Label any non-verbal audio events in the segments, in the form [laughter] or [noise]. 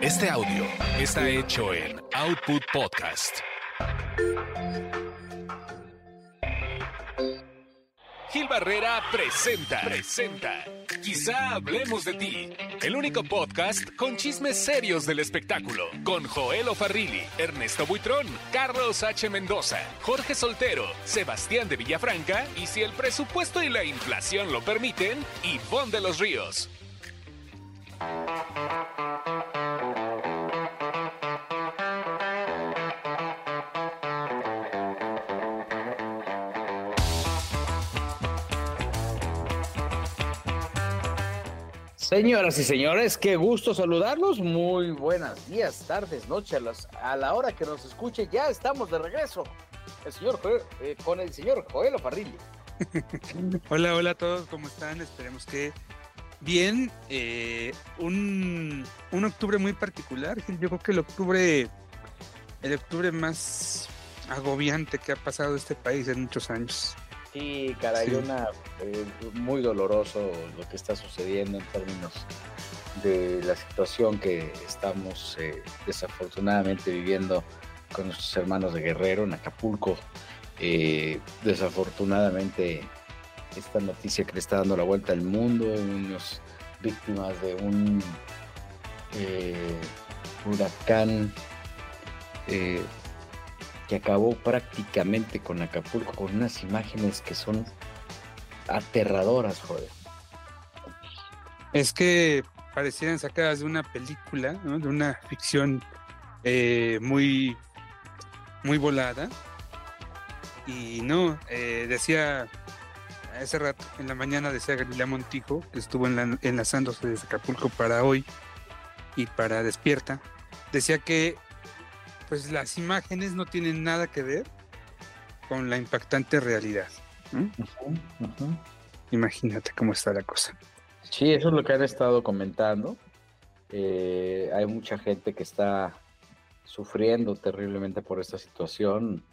Este audio está hecho en Output Podcast. Gil Barrera presenta, presenta. Quizá hablemos de ti. El único podcast con chismes serios del espectáculo. Con Joel Ofarrilli, Ernesto Buitrón, Carlos H. Mendoza, Jorge Soltero, Sebastián de Villafranca y si el presupuesto y la inflación lo permiten, Ivonne de los Ríos. Señoras y señores, qué gusto saludarlos. Muy buenos días, tardes, noches. A, la hora que nos escuche, ya estamos de regreso. El señor eh, con el señor Joel Farrilli. [laughs] hola, hola a todos, ¿cómo están? Esperemos que bien. Eh, un, un, octubre muy particular. Yo creo que el octubre, el octubre más agobiante que ha pasado este país en muchos años. Sí, caray, una eh, muy doloroso lo que está sucediendo en términos de la situación que estamos eh, desafortunadamente viviendo con nuestros hermanos de Guerrero en Acapulco. Eh, desafortunadamente esta noticia que le está dando la vuelta al mundo, unos víctimas de un huracán que acabó prácticamente con Acapulco, con unas imágenes que son aterradoras, joder. Es que parecieran sacadas de una película, de una ficción eh, muy, muy volada. Y no, eh, decía ese rato, en la mañana decía Galilea Montijo, que estuvo enlazándose desde Acapulco para hoy y para Despierta, decía que pues las imágenes no tienen nada que ver con la impactante realidad. Imagínate cómo está la cosa. Sí, eso es lo que han estado comentando. Eh, hay mucha gente que está sufriendo terriblemente por esta situación.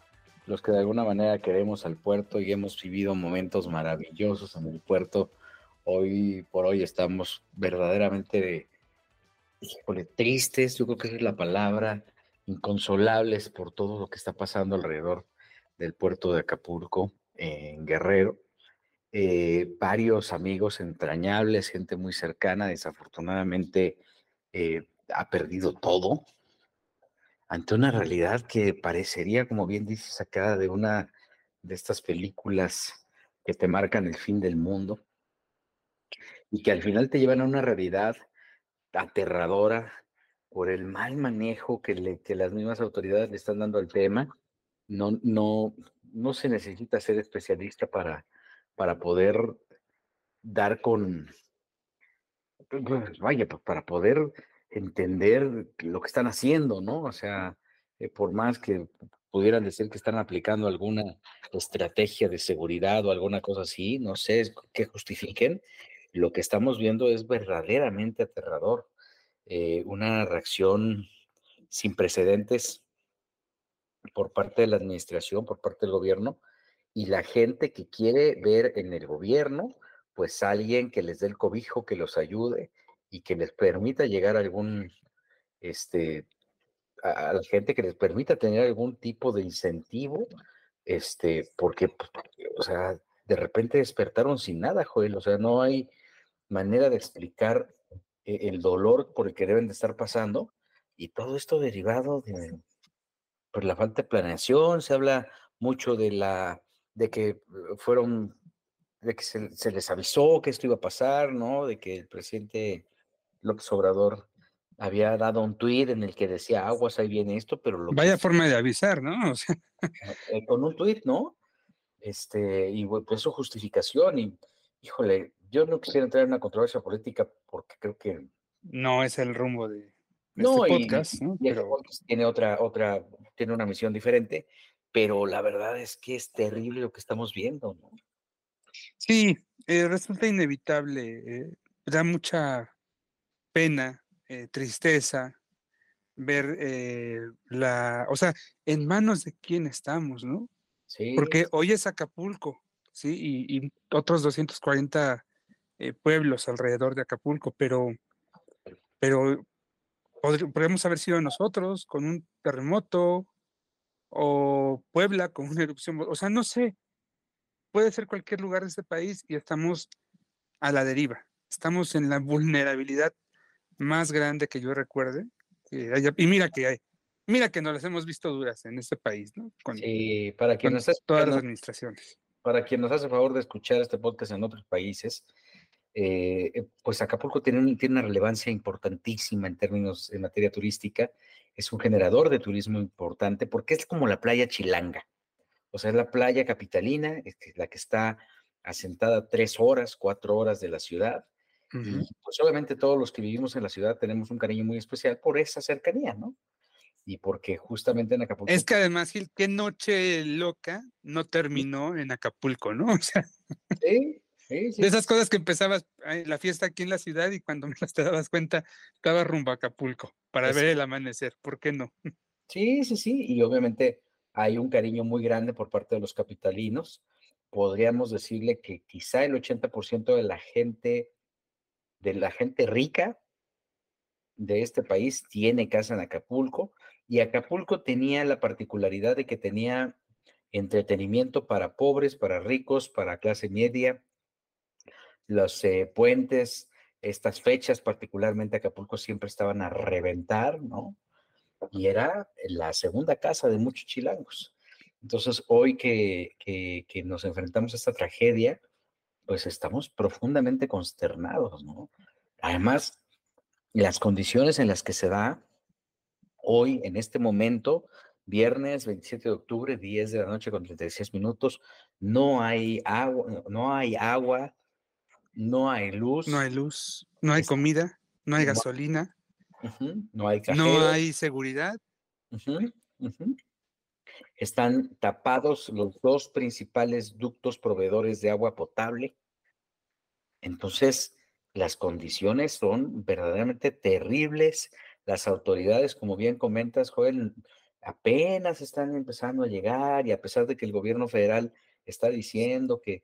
Los que de alguna manera queremos al puerto y hemos vivido momentos maravillosos en el puerto, hoy por hoy estamos verdaderamente tristes, yo creo que es la palabra, inconsolables por todo lo que está pasando alrededor del puerto de Acapulco, en Guerrero. Eh, varios amigos entrañables, gente muy cercana, desafortunadamente eh, ha perdido todo ante una realidad que parecería, como bien dices, sacada de una de estas películas que te marcan el fin del mundo y que al final te llevan a una realidad aterradora, por el mal manejo que, le, que las mismas autoridades le están dando al tema. No, no, no se necesita ser especialista para, para poder dar con, vaya, para poder entender lo que están haciendo, ¿no? O sea, eh, por más que pudieran decir que están aplicando alguna estrategia de seguridad o alguna cosa así, no sé qué justifiquen, lo que estamos viendo es verdaderamente aterrador. Eh, una reacción sin precedentes por parte de la administración, por parte del gobierno, y la gente que quiere ver en el gobierno, pues alguien que les dé el cobijo, que los ayude y que les permita llegar a algún, este, a, la gente que les permita tener algún tipo de incentivo, este, porque, pues, o sea, de repente despertaron sin nada, Joel, o sea, no hay manera de explicar el dolor por el que deben de estar pasando y todo esto derivado de por la falta de planeación, se habla mucho de la de que eh, fueron de que se, les avisó que esto iba a pasar, ¿no? De que el presidente López Obrador había dado un tuit en el que decía aguas, ahí viene esto, pero lo Vaya forma de avisar, ¿no? [laughs] Eh, con un tuit, ¿no? Este, y pues su justificación, y híjole, yo no quisiera entrar en una controversia política porque creo que... No es el rumbo de, no, este podcast, ¿no? pero... tiene otra, otra, tiene una misión diferente, pero la verdad es que es terrible lo que estamos viendo, ¿no? Sí, eh, resulta inevitable, eh, da mucha pena, eh, tristeza ver la, o sea, en manos de quién estamos, ¿no? Sí. Porque hoy es Acapulco, ¿sí? Y, y otros 240 eh, pueblos alrededor de Acapulco, pero pero podríamos haber sido nosotros con un terremoto o Puebla con una erupción, o sea, no sé, puede ser cualquier lugar de este país y estamos a la deriva, estamos en la vulnerabilidad más grande que yo recuerde. y mira que hay, mira que nos las hemos visto duras en este país, ¿no? Con, sí, para quien nos todas las administraciones. Para quien nos hace favor de escuchar este podcast en otros países, eh, eh, pues Acapulco tiene, tiene una relevancia importantísima en términos de materia turística. Es un generador de turismo importante porque es como la playa chilanga. O sea, es la playa capitalina, la que está asentada tres horas, cuatro horas de la ciudad. Y pues obviamente todos los que vivimos en la ciudad tenemos un cariño muy especial por esa cercanía, ¿no? Y porque justamente en Acapulco. Es que además, Gil, qué noche loca no terminó en Acapulco, ¿no? [laughs] O sea. Sí, de esas cosas que empezabas la fiesta aquí en la ciudad y cuando [laughs] menos te dabas cuenta, estaba rumbo a Acapulco para ver el amanecer. ¿Por qué no? Sí, sí, sí. Y obviamente hay un cariño muy grande por parte de los capitalinos. Podríamos decirle que quizá el 80% de la gente, de la gente rica de este país tiene casa en Acapulco. Y Acapulco tenía la particularidad de que tenía entretenimiento para pobres, para ricos, para clase media los eh, puentes, estas fechas, particularmente Acapulco, siempre estaban a reventar, ¿no? Y era la segunda casa de muchos chilangos. Entonces, hoy que, que, nos enfrentamos a esta tragedia, pues estamos profundamente consternados, ¿no? Además, las condiciones en las que se da hoy, en este momento, viernes 27 de octubre, 10 de la noche con 36 minutos, no hay agua, no hay agua, no hay luz. No hay luz, no hay comida, no hay gasolina. no hay No hay seguridad. Están tapados los dos principales ductos proveedores de agua potable. Entonces, las condiciones son verdaderamente terribles. Las autoridades, como bien comentas, Joel, apenas están empezando a llegar y a pesar de que el gobierno federal está diciendo que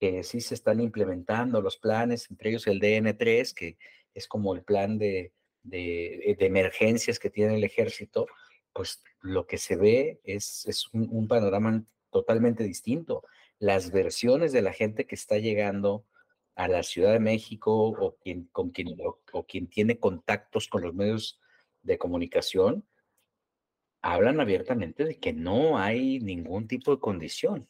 que sí se están implementando los planes, entre ellos el DN3, que es como el plan de, de, emergencias que tiene el ejército, pues lo que se ve es, es un, panorama totalmente distinto. Las versiones de la gente que está llegando a la Ciudad de México o quien, con quien, o quien tiene contactos con los medios de comunicación, hablan abiertamente de que no hay ningún tipo de condición.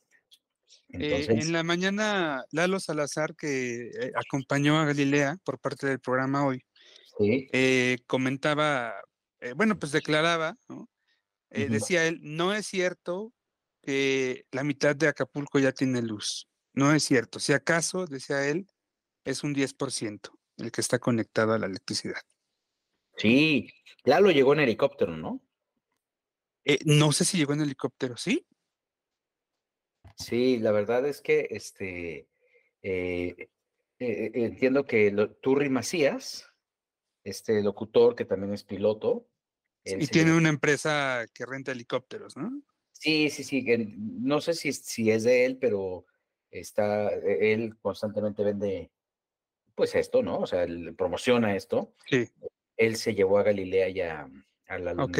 Eh, en la mañana, Lalo Salazar, que eh, acompañó a Galilea por parte del programa hoy, eh, comentaba, bueno, pues declaraba, ¿no? Decía él, no es cierto que la mitad de Acapulco ya tiene luz. No es cierto. Si acaso, decía él, es un 10% el que está conectado a la electricidad. Sí, Lalo llegó en helicóptero, ¿no? no sé si llegó en helicóptero, ¿sí? Sí, la verdad es que este eh, eh, eh, entiendo que lo, Turri Macías, este locutor que también es piloto. Y tiene una empresa que renta helicópteros, ¿no? Sí, sí, sí. no sé si, si es de él, pero está, e, él constantemente vende, pues esto, ¿no? O sea, él promociona esto. Sí. Él se llevó a Galilea ya a la luna. Ok.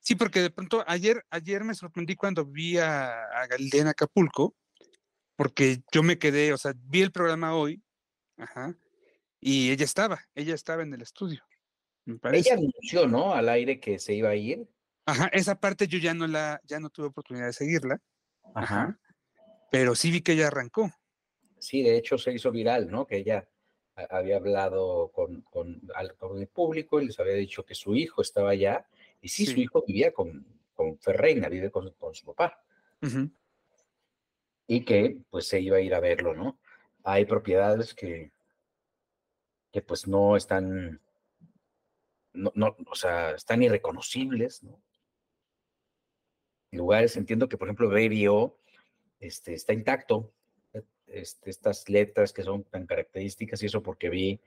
Sí, porque de pronto ayer, ayer me sorprendí cuando vi a, a Galilea en Acapulco, porque yo me quedé, o sea, vi el programa hoy, ajá, y ella estaba, ella estaba en el estudio. Me parece. Ella anunció, ¿no? Al aire que se iba a ir. Ajá, esa parte yo ya no la, ya no tuve oportunidad de seguirla. Ajá. Pero sí vi que ella arrancó. Sí, de hecho se hizo viral, ¿no? Que ella había hablado con, con, con el público y les había dicho que su hijo estaba allá y sí, su hijo vivía con, con Ferreina, vive con, su papá. Y que pues se iba a ir a verlo, ¿no? Hay propiedades que, que pues no están, no, no, o sea, están irreconocibles, ¿no? Lugares, entiendo que por ejemplo Baby O este, está intacto, este, estas letras que son tan características y eso porque vi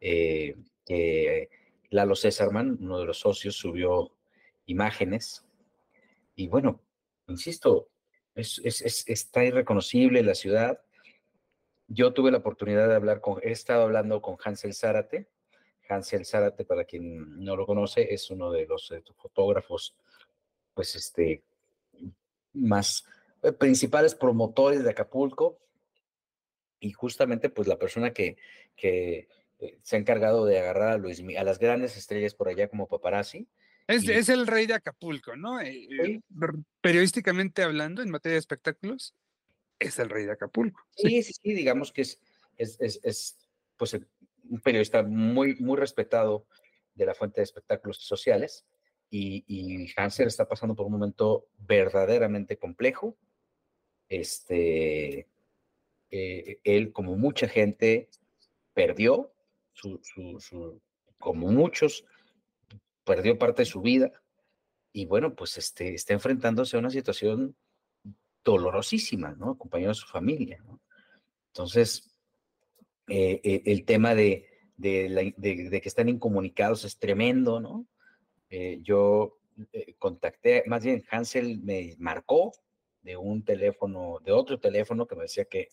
eh, que Lalo Césarman, uno de los socios, subió imágenes. Y bueno, insisto, es, está irreconocible la ciudad. Yo tuve la oportunidad de hablar con, he estado hablando con Hansel Zárate. Hansel Zárate, para quien no lo conoce, es uno de los eh, fotógrafos, pues este, más eh, principales promotores de Acapulco y justamente pues la persona que, que eh, se ha encargado de agarrar a, Luis, a las grandes estrellas por allá como paparazzi. Es, es el rey de Acapulco, ¿no? periodísticamente hablando, en materia de espectáculos, es el rey de Acapulco. Sí, sí, sí, digamos que es, es, es, es pues un periodista muy, muy respetado de la fuente de espectáculos sociales y, y Hanser está pasando por un momento verdaderamente complejo. Este, eh, él, como mucha gente, perdió su, su, su, como muchos, perdió parte de su vida y bueno, pues este, está enfrentándose a una situación dolorosísima, ¿no? Acompañado de su familia. Entonces, eh, eh, el tema de, de, de, que están incomunicados es tremendo, ¿no? Eh, yo contacté, más bien Hansel me marcó de un teléfono, de otro teléfono que me decía que,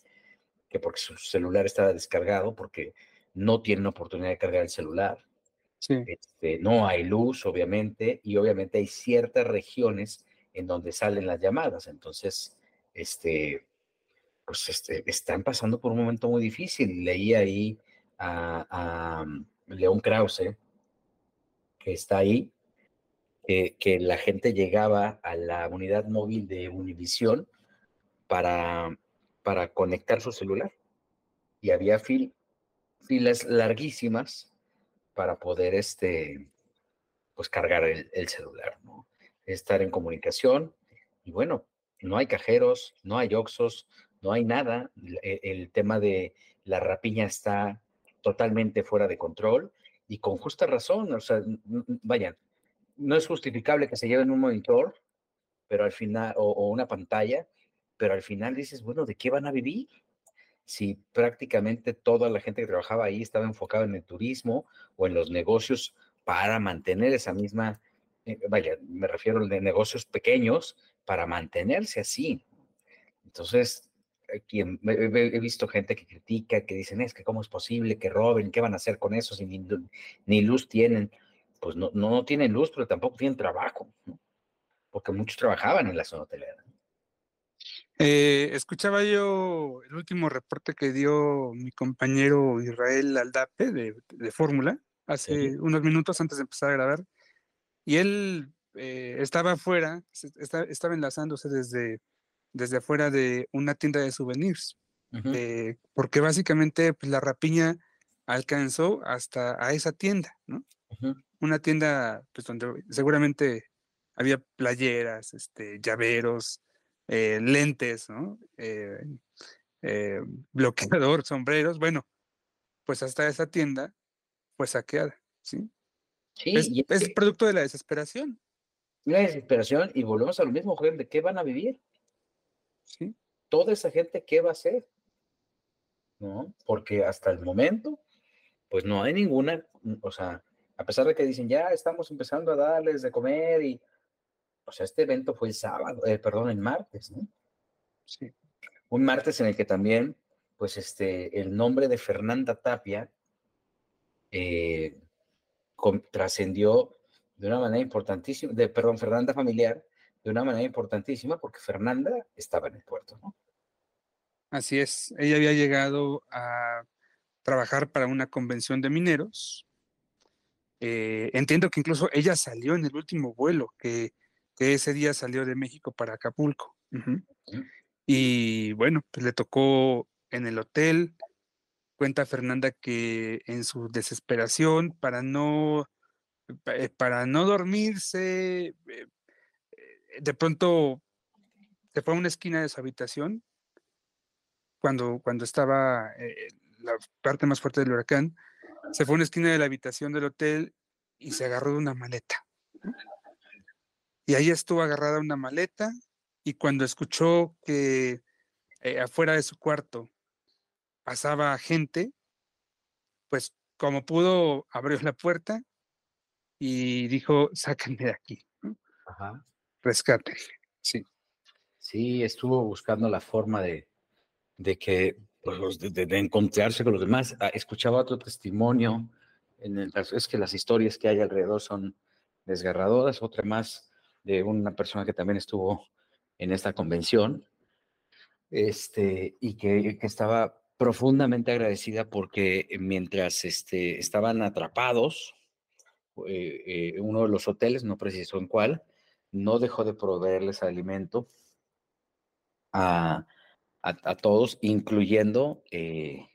que porque su celular estaba descargado, porque no tienen oportunidad de cargar el celular. Este, no hay luz, obviamente, y obviamente hay ciertas regiones en donde salen las llamadas. Entonces, este, pues este, están pasando por un momento muy difícil. Leí ahí a, mm, León Krause, que está ahí, que la gente llegaba a la unidad móvil de Univisión para, para conectar su celular. Y había filas larguísimas para poder este, pues cargar el, el celular, ¿no? Estar en comunicación. Y bueno, no hay cajeros, no hay oxos, no hay nada. E, el, tema de la rapiña está totalmente fuera de control y con justa razón. O sea, vayan, no es justificable que se lleven un monitor, pero al final, o, una pantalla, pero al final dices, bueno, ¿de qué van a vivir? Si prácticamente toda la gente que trabajaba ahí estaba enfocada en el turismo o en los negocios para mantener esa misma, eh, me refiero a de negocios pequeños, para mantenerse así. Entonces, quien, he visto gente que critica, que dicen, es que cómo es posible que roben, qué van a hacer con eso si ni, luz tienen. Pues no, no, tienen luz, pero tampoco tienen trabajo, porque muchos trabajaban en la zona hotelera. Eh, escuchaba yo el último reporte que dio mi compañero Israel Aldape de, de Fórmula hace unos minutos antes de empezar a grabar, y él eh, estaba afuera, estaba enlazándose desde desde afuera de una tienda de souvenirs, eh, porque básicamente pues, la rapiña alcanzó hasta a esa tienda, ¿no? Una tienda pues, donde seguramente había playeras, este, llaveros, eh, lentes, ¿no? Eh, bloqueador, [laughs] sombreros, bueno, pues hasta esa tienda fue saqueada, ¿sí? Sí, es, es producto de la desesperación. La desesperación, y volvemos a lo mismo, joven, ¿de qué van a vivir? ¿sí? Toda esa gente, ¿qué va a hacer? ¿No? Porque hasta el momento, pues no hay ninguna, o sea, a pesar de que dicen, ya estamos empezando a darles de comer y, o sea, este evento fue el sábado, eh, perdón, el martes, ¿no? Sí. Un martes en el que también, pues, este, el nombre de Fernanda Tapia eh, trascendió de una manera importantísima, de, perdón, Fernanda Familiar, de una manera importantísima porque Fernanda estaba en el puerto, ¿no? Así es, ella había llegado a trabajar para una convención de mineros. Eh, entiendo que incluso ella salió en el último vuelo, que, ese día salió de México para Acapulco. Y bueno, pues le tocó en el hotel. Cuenta Fernanda que en su desesperación, para no, eh, para no dormirse, eh, de pronto se fue a una esquina de su habitación cuando, cuando estaba eh, la parte más fuerte del huracán, se fue a una esquina de la habitación del hotel y se agarró de una maleta. Y ahí estuvo agarrada una maleta y cuando escuchó que eh, afuera de su cuarto pasaba gente, pues como pudo abrió la puerta y dijo, sáquenme de aquí. Ajá rescate. Sí. Sí, estuvo buscando la forma de, de que, pues, de, encontrarse con los demás. Ah, escuchaba otro testimonio en el es que las historias que hay alrededor son desgarradoras. Otra más de una persona que también estuvo en esta convención este, y que, que estaba profundamente agradecida porque mientras este, estaban atrapados, eh, eh, uno de los hoteles, no precisó en cuál, no dejó de proveerles alimento a, a, todos, incluyendo eh,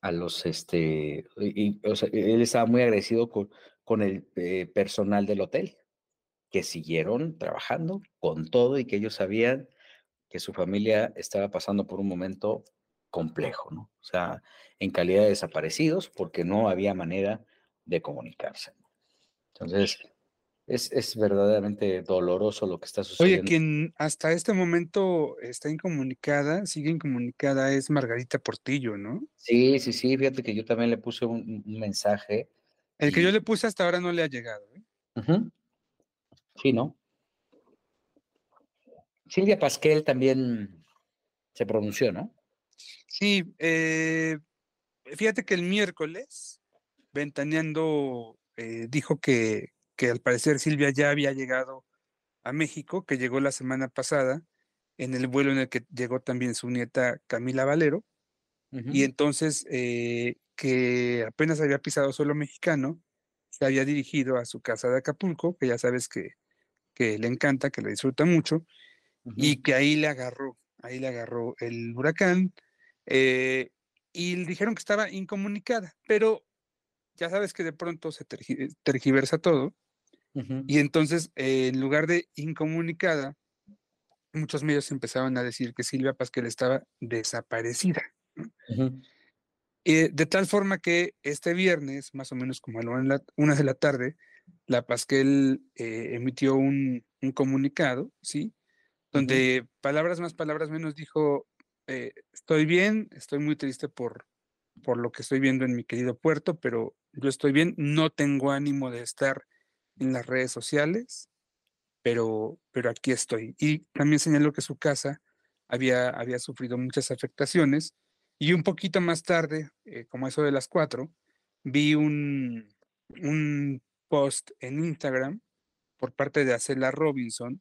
a los, este, y, él estaba muy agradecido con, con el personal del hotel, que siguieron trabajando con todo y que ellos sabían que su familia estaba pasando por un momento complejo, ¿no? O sea, en calidad de desaparecidos, porque no había manera de comunicarse. Entonces, es, verdaderamente doloroso lo que está sucediendo. Oye, quien hasta este momento está incomunicada, sigue incomunicada, es Margarita Portillo, ¿no? Sí, sí, sí, fíjate que yo también le puse un, mensaje. El que yo le puse hasta ahora no le ha llegado. ¿eh? Sí, ¿no? Silvia Pasquel también se pronunció, ¿no? Sí, eh, fíjate que el miércoles, Ventaneando eh, dijo que, que al parecer Silvia ya había llegado a México, que llegó la semana pasada, en el vuelo en el que llegó también su nieta Camila Valero, y entonces eh, que apenas había pisado suelo mexicano, se había dirigido a su casa de Acapulco, que ya sabes que, que le encanta, que le disfruta mucho, y que ahí le agarró, ahí le agarró el huracán, eh, y le dijeron que estaba incomunicada, pero ya sabes que de pronto se tergiversa todo, y entonces, eh, en lugar de incomunicada, muchos medios empezaban a decir que Silvia Pasquel estaba desaparecida. Eh, de tal forma que este viernes, más o menos como a la una de la tarde, la Pasquel eh, emitió un, comunicado, ¿sí? Donde palabras más, palabras menos dijo, estoy bien, estoy muy triste por, por lo que estoy viendo en mi querido puerto, pero yo estoy bien, no tengo ánimo de estar en las redes sociales, pero, pero aquí estoy. Y también señaló que su casa había, había sufrido muchas afectaciones y un poquito más tarde, eh, como eso de las cuatro, vi un, un post en Instagram por parte de Acela Robinson,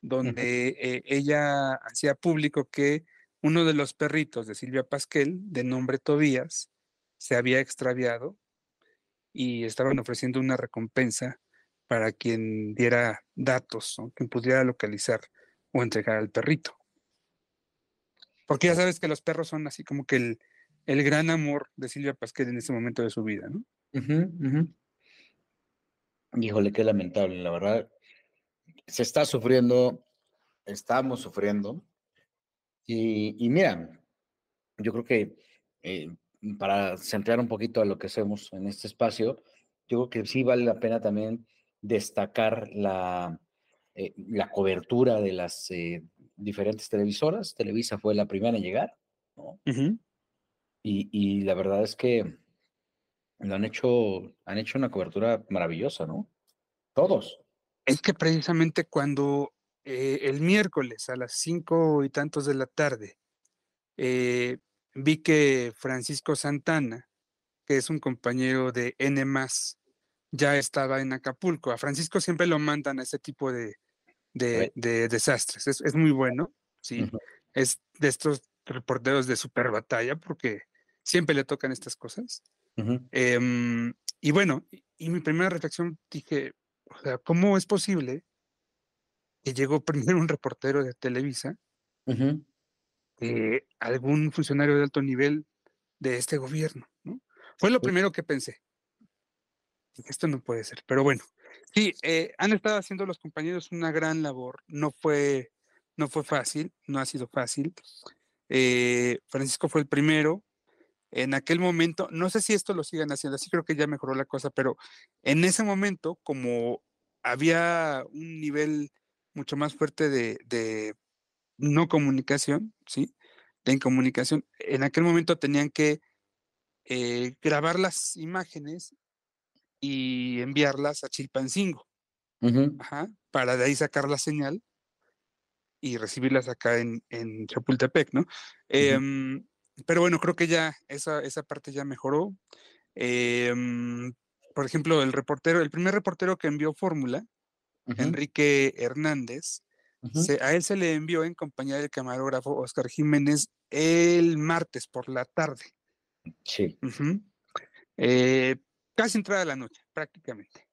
donde eh, ella hacía público que uno de los perritos de Silvia Pasquel, de nombre Tobías, se había extraviado y estaban ofreciendo una recompensa para quien diera datos, o quien pudiera localizar o entregar al perrito. Porque ya sabes que los perros son así como que el, el gran amor de Silvia Pasquel en ese momento de su vida, ¿no? Híjole, qué lamentable, la verdad. Se está sufriendo, estamos sufriendo. Y, y mira, yo creo que eh, para centrar un poquito a lo que hacemos en este espacio, yo creo que sí vale la pena también destacar la, eh, la cobertura de las eh, diferentes televisoras. Televisa fue la primera en llegar, ¿no? y, y, la verdad es que lo han hecho, han hecho una cobertura maravillosa, ¿no? Todos. Es que precisamente cuando eh, el miércoles a las cinco y tantos de la tarde vi que Francisco Santana, que es un compañero de N ya estaba en Acapulco. A Francisco siempre lo mandan a ese tipo de, de, desastres. Es, muy bueno, sí. Es de estos reporteros de super batalla porque siempre le tocan estas cosas. Em, y bueno, y, mi primera reflexión dije, o sea, ¿cómo es posible que llegó [laughs] primero un reportero de Televisa, algún funcionario de alto nivel de este gobierno? ¿no? Fue lo primero que pensé esto no puede ser, pero bueno, sí, eh, han estado haciendo los compañeros una gran labor, no fue, no fue fácil, no ha sido fácil. Eh, Francisco fue el primero, en aquel momento, no sé si esto lo sigan haciendo, así creo que ya mejoró la cosa, pero en ese momento, como había un nivel mucho más fuerte de, de no comunicación, ¿sí? De incomunicación, en aquel momento tenían que eh, grabar las imágenes y enviarlas a Chilpancingo, para de ahí sacar la señal y recibirlas acá en, en Chapultepec, ¿no? Pero bueno, creo que ya esa, esa parte ya mejoró. Em, por ejemplo, el reportero, el primer reportero que envió fórmula, Enrique Hernández, a él se le envió en compañía del camarógrafo Oscar Jiménez el martes por la tarde. Sí. Eh, casi entrada la noche, prácticamente.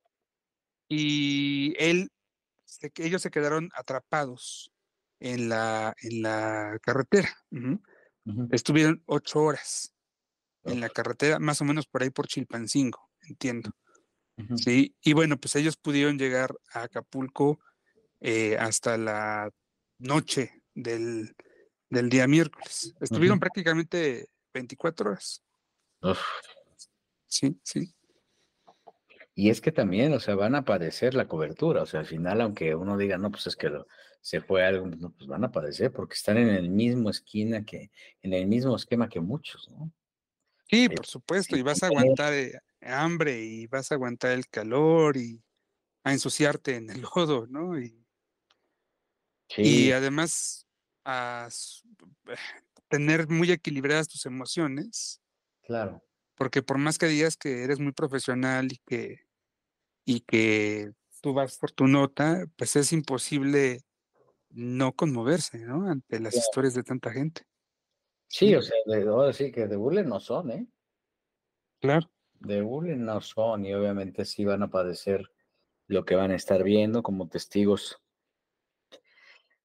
Y él, ellos se quedaron atrapados en la, en la carretera. Estuvieron ocho horas en la carretera, más o menos por ahí por Chilpancingo, entiendo. Sí, y bueno, pues ellos pudieron llegar a Acapulco eh, hasta la noche del, día miércoles. Estuvieron prácticamente 24 horas. Sí, sí. Y es que también, o sea, van a padecer la cobertura, o sea, al final, aunque uno diga, no, pues es que se fue algo, no, pues van a padecer porque están en el mismo esquina que, en el mismo esquema que muchos, ¿no? Sí, por supuesto, y vas a aguantar eh, hambre y vas a aguantar el calor y a ensuciarte en el [laughs] lodo, ¿no? Y, y además a tener muy equilibradas tus emociones. Claro. Porque por más que digas que eres muy profesional y que, y que tú vas por tu nota, pues es imposible no conmoverse, ¿no? Ante las historias de tanta gente. Sí, o sea, de, sí que de burle no son, ¿eh? Claro. De burle no son y obviamente sí van a padecer lo que van a estar viendo como testigos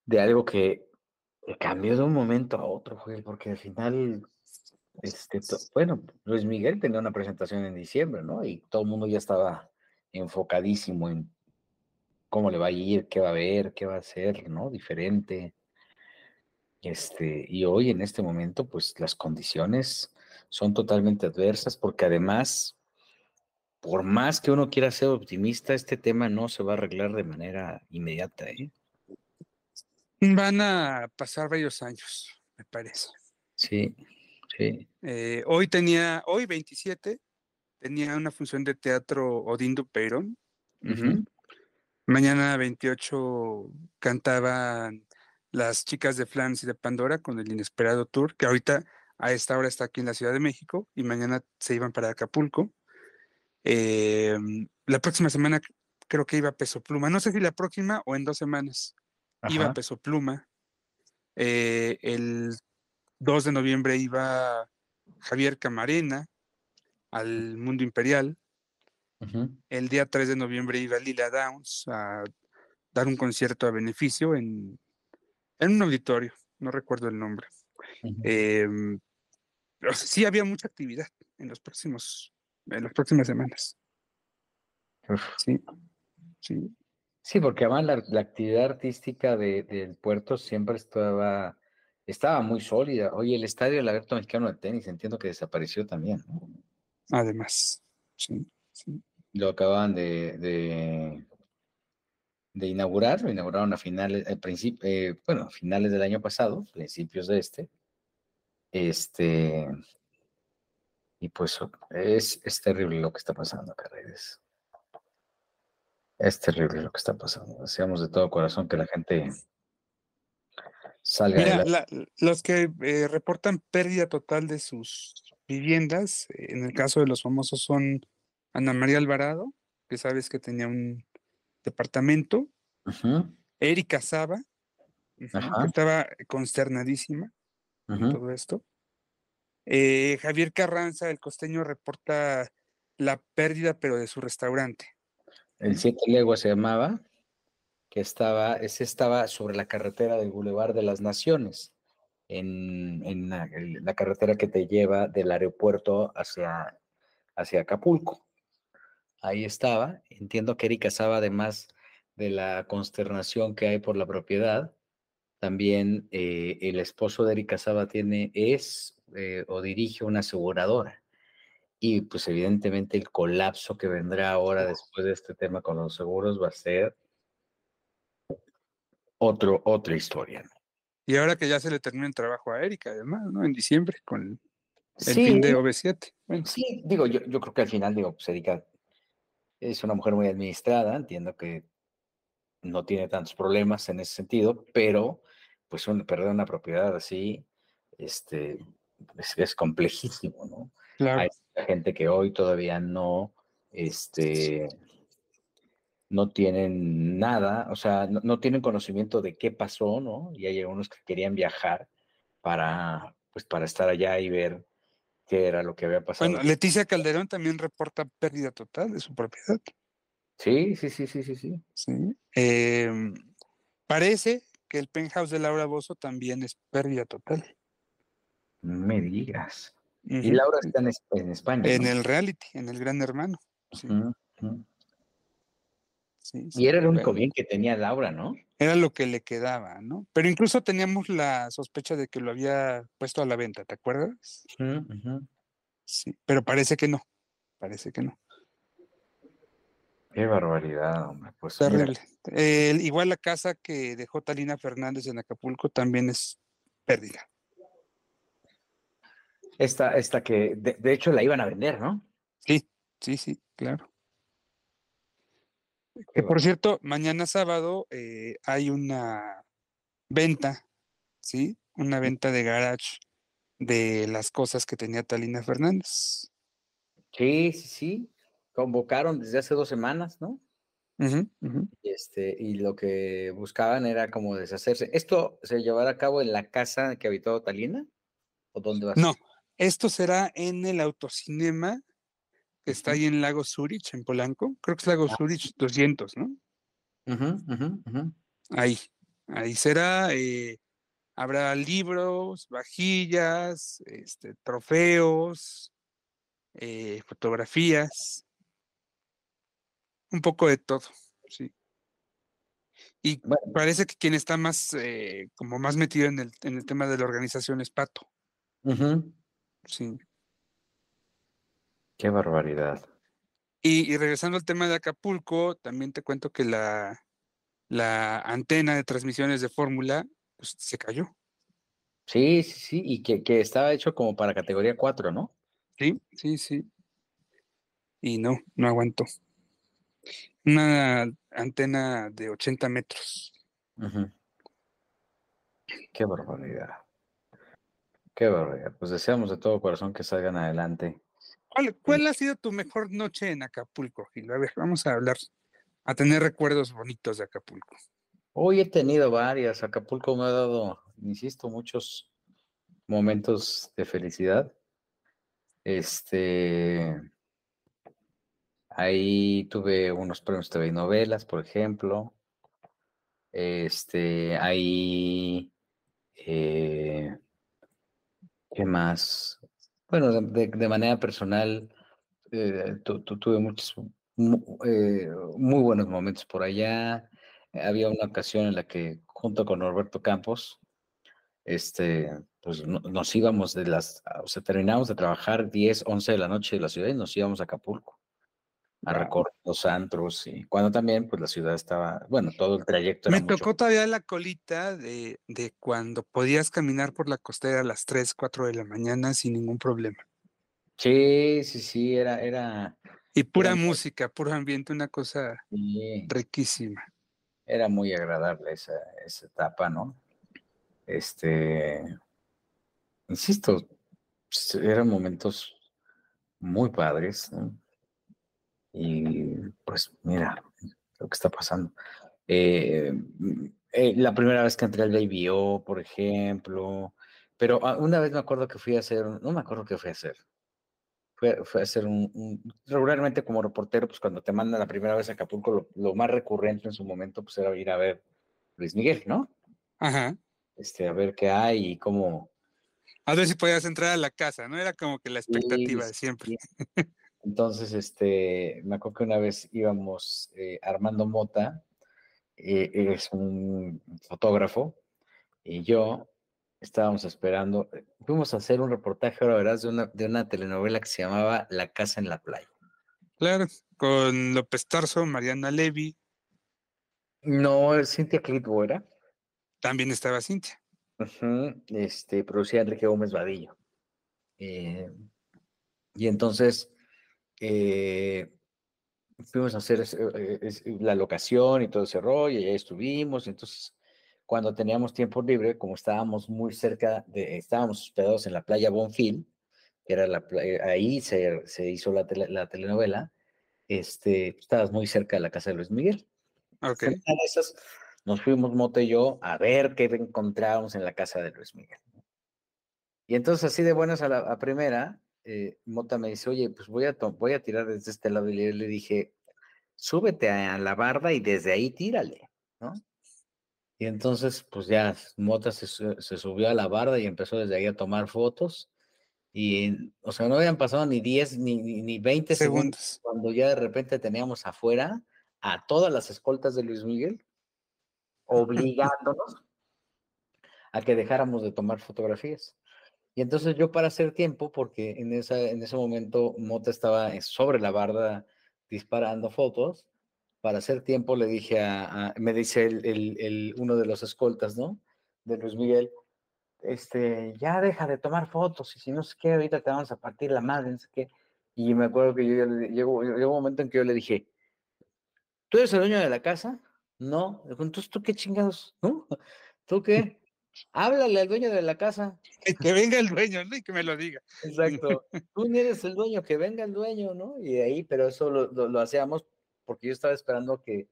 de algo que cambió de un momento a otro, porque al final este, bueno, Luis Miguel tenía una presentación en diciembre, ¿no? Y todo el mundo ya estaba enfocadísimo en cómo le va a ir, qué va a ver, qué va a hacer, ¿no? Diferente. Este, y hoy en este momento, pues las condiciones son totalmente adversas porque además, por más que uno quiera ser optimista, este tema no se va a arreglar de manera inmediata, ¿eh? Van a pasar varios años, me parece. Sí. Eh, hoy tenía, hoy 27, tenía una función de teatro Odín Dupeirón. Mañana 28 cantaban las chicas de Flans y de Pandora con el Inesperado Tour, que ahorita a esta hora está aquí en la Ciudad de México y mañana se iban para Acapulco. Em, la próxima semana creo que iba Peso Pluma. No sé si la próxima o en dos semanas. Iba Peso Pluma. Eh, el 2 de noviembre iba Javier Camarena al Mundo Imperial. El día 3 de noviembre iba Lila Downs a dar un concierto a beneficio en, un auditorio, no recuerdo el nombre. Em, sí había mucha actividad en los próximos, en las próximas semanas. Sí, sí. Sí, porque además la, actividad artística del puerto siempre estaba estaba muy sólida. Oye, el estadio del Abierto Mexicano de Tenis, entiendo que desapareció también. Además, sí, Lo acababan de, de, inaugurar, lo inauguraron a finales, al principio, eh, bueno, finales del año pasado, principios de este. Este, y pues es, es terrible lo que está pasando acá, Redes. Es terrible lo que está pasando. Deseamos de todo corazón que la gente Mira, los que eh, reportan pérdida total de sus viviendas, eh, en el caso de los famosos son Ana María Alvarado, que sabes que tenía un departamento, Erika Saba, que estaba consternadísima con todo esto. Eh, Javier Carranza, el costeño, reporta la pérdida, pero de su restaurante. El Siete Leguas se llamaba que estaba, ese estaba sobre la carretera del Boulevard de las Naciones, en, la, carretera que te lleva del aeropuerto hacia, hacia Acapulco. Ahí estaba. Entiendo que Erika Saba, además de la consternación que hay por la propiedad, también eh, el esposo de Erika Saba tiene, es eh, o dirige una aseguradora. Y pues evidentemente el colapso que vendrá ahora después de este tema con los seguros va a ser otro, otra historia. Y ahora que ya se le termina el trabajo a Erika, además, ¿no? En diciembre, con el fin de OV7. Sí, digo, yo, yo creo que al final, digo, pues Erika es una mujer muy administrada, entiendo que no tiene tantos problemas en ese sentido, pero pues un, perder una propiedad así, este, es, complejísimo, ¿no? Claro. Hay gente que hoy todavía no, este, no tienen nada, o sea, no, no tienen conocimiento de qué pasó, ¿no? Y hay algunos que querían viajar para, pues, para estar allá y ver qué era lo que había pasado. Bueno, Leticia Calderón también reporta pérdida total de su propiedad. Sí, sí, sí, sí, sí, sí. Sí. Em, parece que el penthouse de Laura Bozo también es pérdida total. No me digas. Y. Laura está en, Es- en España. En ¿no? el reality, en el Gran Hermano. Sí, Y era el único bien que tenía Laura, ¿no? Era lo que le quedaba, ¿no? Pero incluso teníamos la sospecha de que lo había puesto a la venta, ¿te acuerdas? Sí, pero parece que no. Parece que no. Qué barbaridad, hombre. Pues Terrible. Igual la casa que dejó Talina Fernández en Acapulco también es pérdida. esta, esta que, de, de hecho, la iban a vender, ¿no? Sí, sí, sí, claro. Que por cierto, mañana sábado eh, hay una venta, ¿sí? Una venta de garage de las cosas que tenía Talina Fernández. Sí, sí, sí. Convocaron desde hace dos semanas, ¿no? Y, Este, y lo que buscaban era como deshacerse. ¿Esto se llevará a cabo en la casa que habitó Talina? ¿O dónde va a ser? No, esto será en el autocinema que está ahí en Lago Zurich, en Polanco. Creo que es Lago Zurich 200, ¿no? Ahí, ahí será. eh, habrá libros, vajillas, este, trofeos, eh, fotografías, un poco de todo, sí. Y Bueno, parece que quien está más, eh, como más metido en el, en el tema de la organización es Pato, sí. Qué barbaridad. Y, y regresando al tema de Acapulco, también te cuento que la, la antena de transmisiones de Fórmula pues, se cayó. Sí, sí, sí. Y que, que estaba hecho como para categoría 4, ¿no? Sí, sí, sí. Y no, no aguantó. Una antena de 80 metros. Qué barbaridad. Qué barbaridad. Pues deseamos de todo corazón que salgan adelante. ¿Cuál, cuál ha sido tu mejor noche en Acapulco, Gil? A ver, vamos a hablar, a tener recuerdos bonitos de Acapulco. Hoy he tenido varias. Acapulco me ha dado, insisto, muchos momentos de felicidad. Este, ahí tuve unos premios TV y novelas, por ejemplo. Este, ahí, eh, ¿qué más? Bueno, de, manera personal, eh, tu- tu- tuve muchos mu- eh, muy buenos momentos por allá. Había una ocasión en la que, junto con Norberto Campos, este, pues no- nos íbamos de las, o sea, terminamos de trabajar 10, 11 de la noche de la ciudad y nos íbamos a Acapulco a recorrer los antros y cuando también, pues la ciudad estaba, bueno, todo el trayecto Me era mucho. tocó todavía la colita de, de cuando podías caminar por la costera a las 3, 4 de la mañana sin ningún problema. Sí, sí, sí, era, era, Y pura música, puro ambiente, una cosa sí, riquísima. era muy agradable esa, esa etapa, ¿no? Este, insisto, eran momentos muy padres, ¿no? Y pues mira lo que está pasando. Eh, mm, eh, la primera vez que entré al Baby O, por ejemplo, pero ah, una vez me acuerdo que fui a hacer, no me acuerdo qué fui a hacer. Fue, fue a hacer un, un- regularmente como reportero, pues cuando te mandan la primera vez a Acapulco, lo, lo más recurrente en su momento, pues era ir a ver Luis Miguel, ¿no? Ajá. Este, a ver qué hay y cómo. A ver si podías entrar a la casa, ¿no? Era como que la Sí, expectativa de siempre. sí. Entonces, este, me acuerdo que una vez íbamos eh, Armando Mota, eh, es un fotógrafo, y yo estábamos esperando, eh, fuimos a hacer un reportaje, ahora verás, de una, de una telenovela que se llamaba La Casa en la Playa. Claro, con López Tarso, Mariana Levy, No, es Cintia Clitbo era. también estaba Cintia. Este, producía Enrique Gómez Vadillo. Eh, y entonces eh, fuimos a hacer eh, es- la locación y todo ese rollo, y ahí estuvimos. entonces, cuando teníamos tiempo libre, como estábamos muy cerca de, estábamos hospedados en la playa Bonfil, que era la, eh, ahí se, se hizo la, la telenovela, este, estabas muy cerca de la casa de Luis Miguel. Ok. Esas, nos fuimos Mota y yo a ver qué encontrábamos en la casa de Luis Miguel. Y entonces así de buenas a la primera, eh, Mota me dice, oye, pues voy a, voy a tirar desde este lado. Y le, dije, súbete a la barda y desde ahí tírale, ¿no? Y entonces, pues ya Mota se, se, subió a la barda y empezó desde ahí a tomar fotos. Y, o sea, no habían pasado ni 10 ni, ni 20 segundos. cuando ya de repente teníamos afuera a todas las escoltas de Luis Miguel, obligándonos a que dejáramos de tomar fotografías. Y entonces yo para hacer tiempo, porque en, esa, en ese momento Mota estaba sobre la barda disparando fotos, para hacer tiempo le dije a, me dice el, uno de los escoltas, ¿no? De Luis Miguel, este, ya deja de tomar fotos y si no sé qué, ahorita te vamos a partir la madre, no sé qué. Y me acuerdo que yo, llegó un momento en que yo le dije, ¿tú eres el dueño de la casa? No. Entonces, ¿tú qué chingados? ¿No? [laughs] ¿Tú qué? Háblale al dueño de la casa. [laughs] Que venga el dueño, ¿no? Y que me lo diga. Exacto. [laughs] Tú ni eres el dueño, que venga el dueño, ¿no? Y de ahí, pero eso lo, lo, hacíamos porque yo estaba esperando que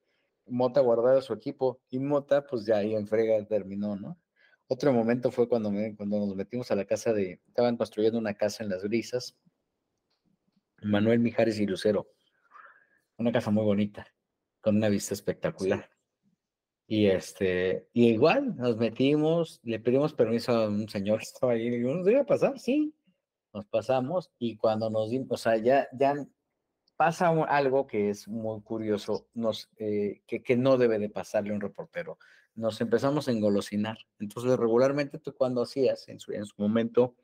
Mota guardara su equipo y Mota, pues ya ahí en frega terminó, ¿no? Otro momento fue cuando, cuando nos metimos a la casa de, estaban construyendo una casa en las brisas, Manuel Mijares y Lucero, una casa muy bonita, con una vista espectacular. Y este, y igual nos metimos, le pedimos permiso a un señor que estaba ahí, y dijimos, ¿nos debe pasar? Sí, nos pasamos, y cuando nos dimos, o sea, ya, ya pasa algo que es muy curioso, nos, eh, que, que no debe de pasarle a un reportero nos empezamos a engolosinar. Entonces, regularmente tú cuando hacías en su, en su momento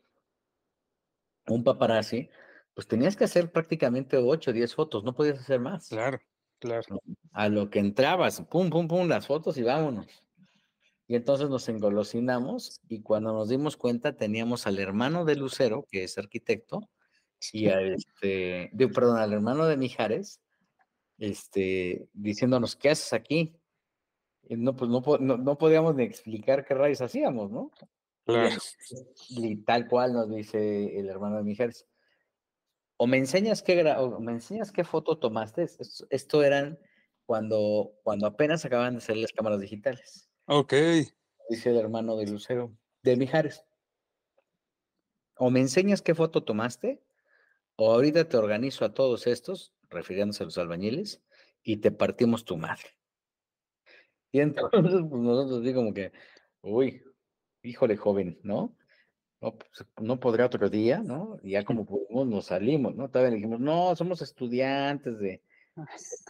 un paparazzi, pues tenías que hacer prácticamente 8 o 10 fotos, no podías hacer más. Claro, claro. A lo que entrabas, pum, pum, pum, las fotos y vámonos. Y entonces nos engolosinamos y cuando nos dimos cuenta teníamos al hermano de Lucero, que es arquitecto, y a este, perdón, al hermano de Mijares, este, diciéndonos, ¿qué haces aquí? no, pues no, no, podíamos ni explicar qué rayos hacíamos, ¿no? Claro. Y, tal cual nos dice el hermano de Mijares. O me enseñas qué, o me enseñas qué foto tomaste. Esto, eran cuando, cuando apenas acaban de salir las cámaras digitales. Ok. Dice el hermano de Lucero, de Mijares. O me enseñas qué foto tomaste, o ahorita te organizo a todos estos, refiriéndose a los albañiles, y te partimos tu madre. Y entonces, pues nosotros así como que, uy, híjole, joven, ¿no? No, pues, no podría otro día, ¿no? Y ya como pudimos nos salimos, ¿no? Todavía dijimos, no, somos estudiantes de,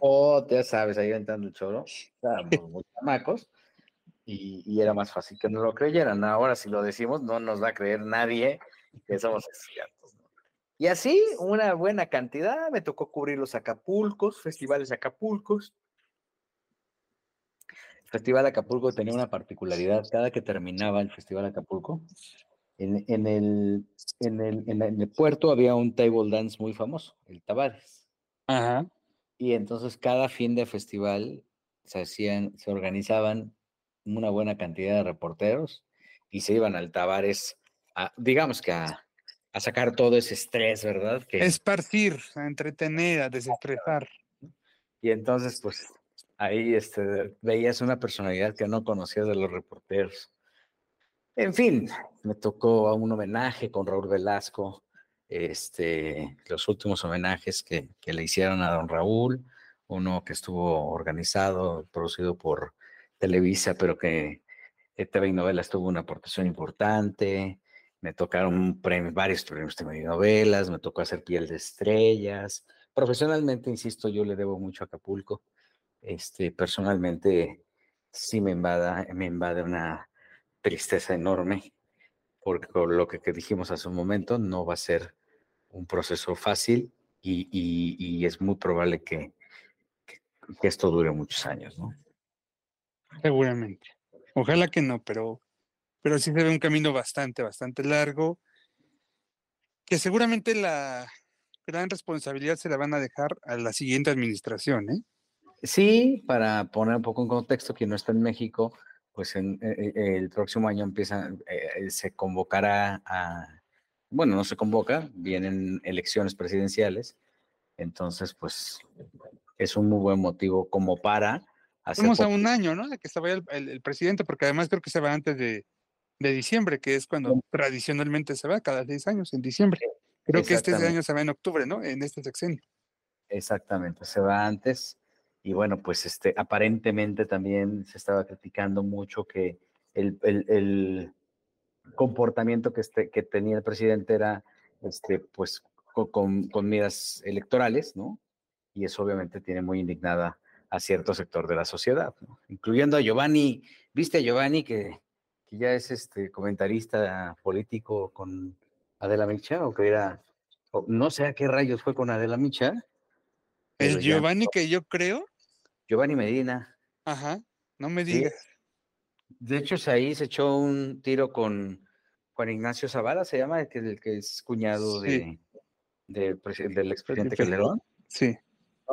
oh, ya sabes, ahí entrando el choro, estábamos muy chamacos, y, y, era más fácil que no lo creyeran. Ahora, si lo decimos, no nos va a creer nadie que somos estudiantes. ¿no? Y así, una buena cantidad, me tocó cubrir los Acapulcos, festivales de Acapulcos, Festival Acapulco tenía una particularidad. Cada que terminaba el Festival Acapulco, en, en, el, en, el, en, el, puerto había un table dance muy famoso, el Tavares. Ajá. Y entonces cada fin de festival se hacían, se organizaban una buena cantidad de reporteros y se iban al Tavares, a, digamos que a, a sacar todo ese estrés, ¿verdad? Que, Esparcir, a entretener, a desestresar. Y entonces, pues, ahí este, veías una personalidad que no conocías de los reporteros. En fin, me tocó un homenaje con Raúl Velasco, este, los últimos homenajes que, le hicieron a don Raúl, uno que estuvo organizado, producido por Televisa, pero que TV y Novelas tuvo una aportación importante. Me tocaron varios premios de novelas, me tocó hacer Piel de Estrellas. Profesionalmente, insisto, yo le debo mucho a Acapulco este, personalmente sí me invada, me invade una tristeza enorme, porque lo que, dijimos hace un momento no va a ser un proceso fácil y, y, es muy probable que, que, esto dure muchos años, ¿no? Seguramente. Ojalá que no, pero, pero sí se ve un camino bastante, bastante largo, que seguramente la gran responsabilidad se la van a dejar a la siguiente administración, ¿eh? Sí, para poner un poco en contexto, quien no está en México, pues en, eh, eh, el próximo año empieza, eh, se convocará a, bueno, no se convoca, vienen elecciones presidenciales, entonces pues es un muy buen motivo como para hacer... Estamos a un año, ¿no? De que se vaya el, presidente, porque además creo que se va antes de, diciembre, que es cuando tradicionalmente se va, cada seis años, en diciembre. Creo que este año se va en octubre, ¿no? En este sexenio. Exactamente, se va antes. Y bueno, pues este, aparentemente también se estaba criticando mucho que el, el, comportamiento que, este, que tenía el presidente era este, pues con, con, miras electorales, ¿no? Y eso obviamente tiene muy indignada a cierto sector de la sociedad, incluyendo a Giovanni. ¿Viste a Giovanni que, que ya es este comentarista político con Adela Micha o que era, no sé a qué rayos fue con Adela Micha? El Giovanni que yo creo. Giovanni Medina. Ajá, no me digas. De hecho, ahí se echó un tiro con Juan Ignacio Zavala, se llama, el que, el que es cuñado de, del expresidente Calderón. Sí.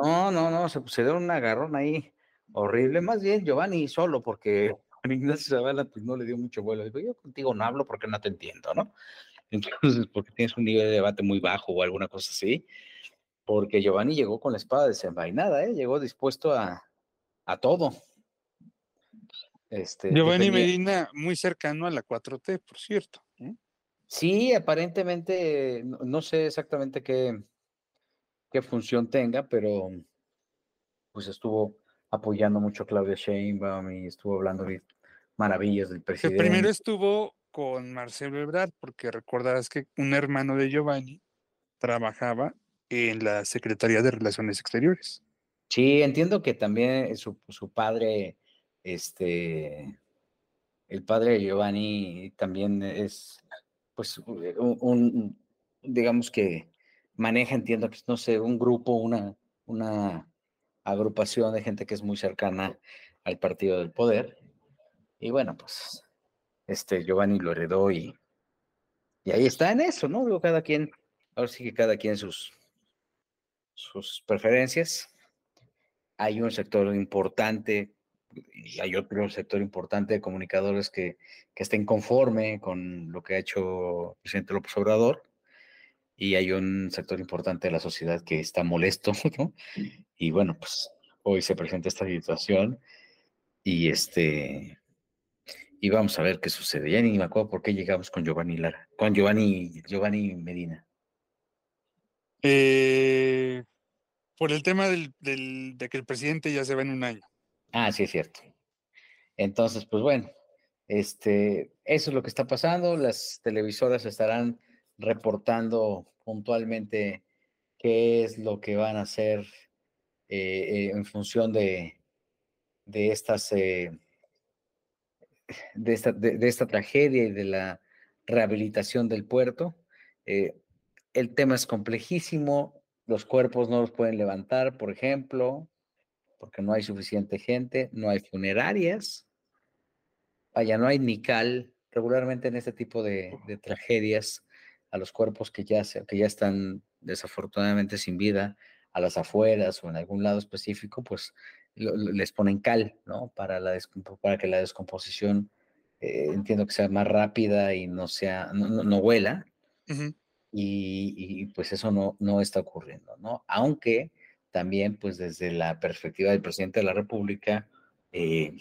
No, no, no, se, se un agarrón ahí horrible. Más bien Giovanni solo, porque Juan Ignacio Zavala pues no le dio mucho vuelo. Digo, yo contigo no hablo porque no te entiendo, ¿no? Entonces, porque tienes un nivel de debate muy bajo o alguna cosa así. Porque Giovanni llegó con la espada desenvainada, ¿eh? Llegó dispuesto a, a todo. Este, Giovanni Medina, muy cercano a la 4T, por cierto. Sí, aparentemente, no, sé exactamente qué, qué función tenga, pero pues estuvo apoyando mucho a Claudia Sheinbaum y estuvo hablando de maravillas del presidente. primero estuvo con Marcelo Ebrard, porque recordarás que un hermano de Giovanni trabajaba en la Secretaría de Relaciones Exteriores. Sí, entiendo que también su, su padre este, el padre de Giovanni también es, pues, un, digamos que maneja, entiendo que, no sé, un grupo, una, una agrupación de gente que es muy cercana al partido del poder. Y bueno, pues, este, Giovanni lo heredó y, y ahí está en eso, ¿no? Digo, cada quien, ahora sí que cada quien sus, sus preferencias. Hay un sector importante y hay otro sector importante de comunicadores que, que estén conforme con lo que ha hecho el presidente López Obrador y hay un sector importante de la sociedad que está molesto. [laughs] Y bueno, pues hoy se presenta esta situación y este y vamos a ver qué sucede. Ya ni me acuerdo por qué llegamos con Giovanni Lara, con Giovanni, Giovanni Medina. Eh, por el tema del, de que el presidente ya se va en un año. Ah, sí, es cierto. Entonces, pues bueno, este, eso es lo que está pasando. Las televisoras estarán reportando puntualmente qué es lo que van a hacer eh, en función de, de estas eh, de, esta, de, esta tragedia y de la rehabilitación del puerto. Eh, el tema es complejísimo, los cuerpos no los pueden levantar, por ejemplo, porque no hay suficiente gente, no hay funerarias, vaya, no hay ni cal. Regularmente en este tipo de, tragedias, a los cuerpos que ya, que ya están desafortunadamente sin vida, a las afueras o en algún lado específico, pues les ponen cal, ¿no? Para, la para que la descomposición, eh, entiendo que sea más rápida y no sea, no, no, huela. Y, y, pues eso no, no está ocurriendo, ¿no? Aunque también pues desde la perspectiva del presidente de la República, eh,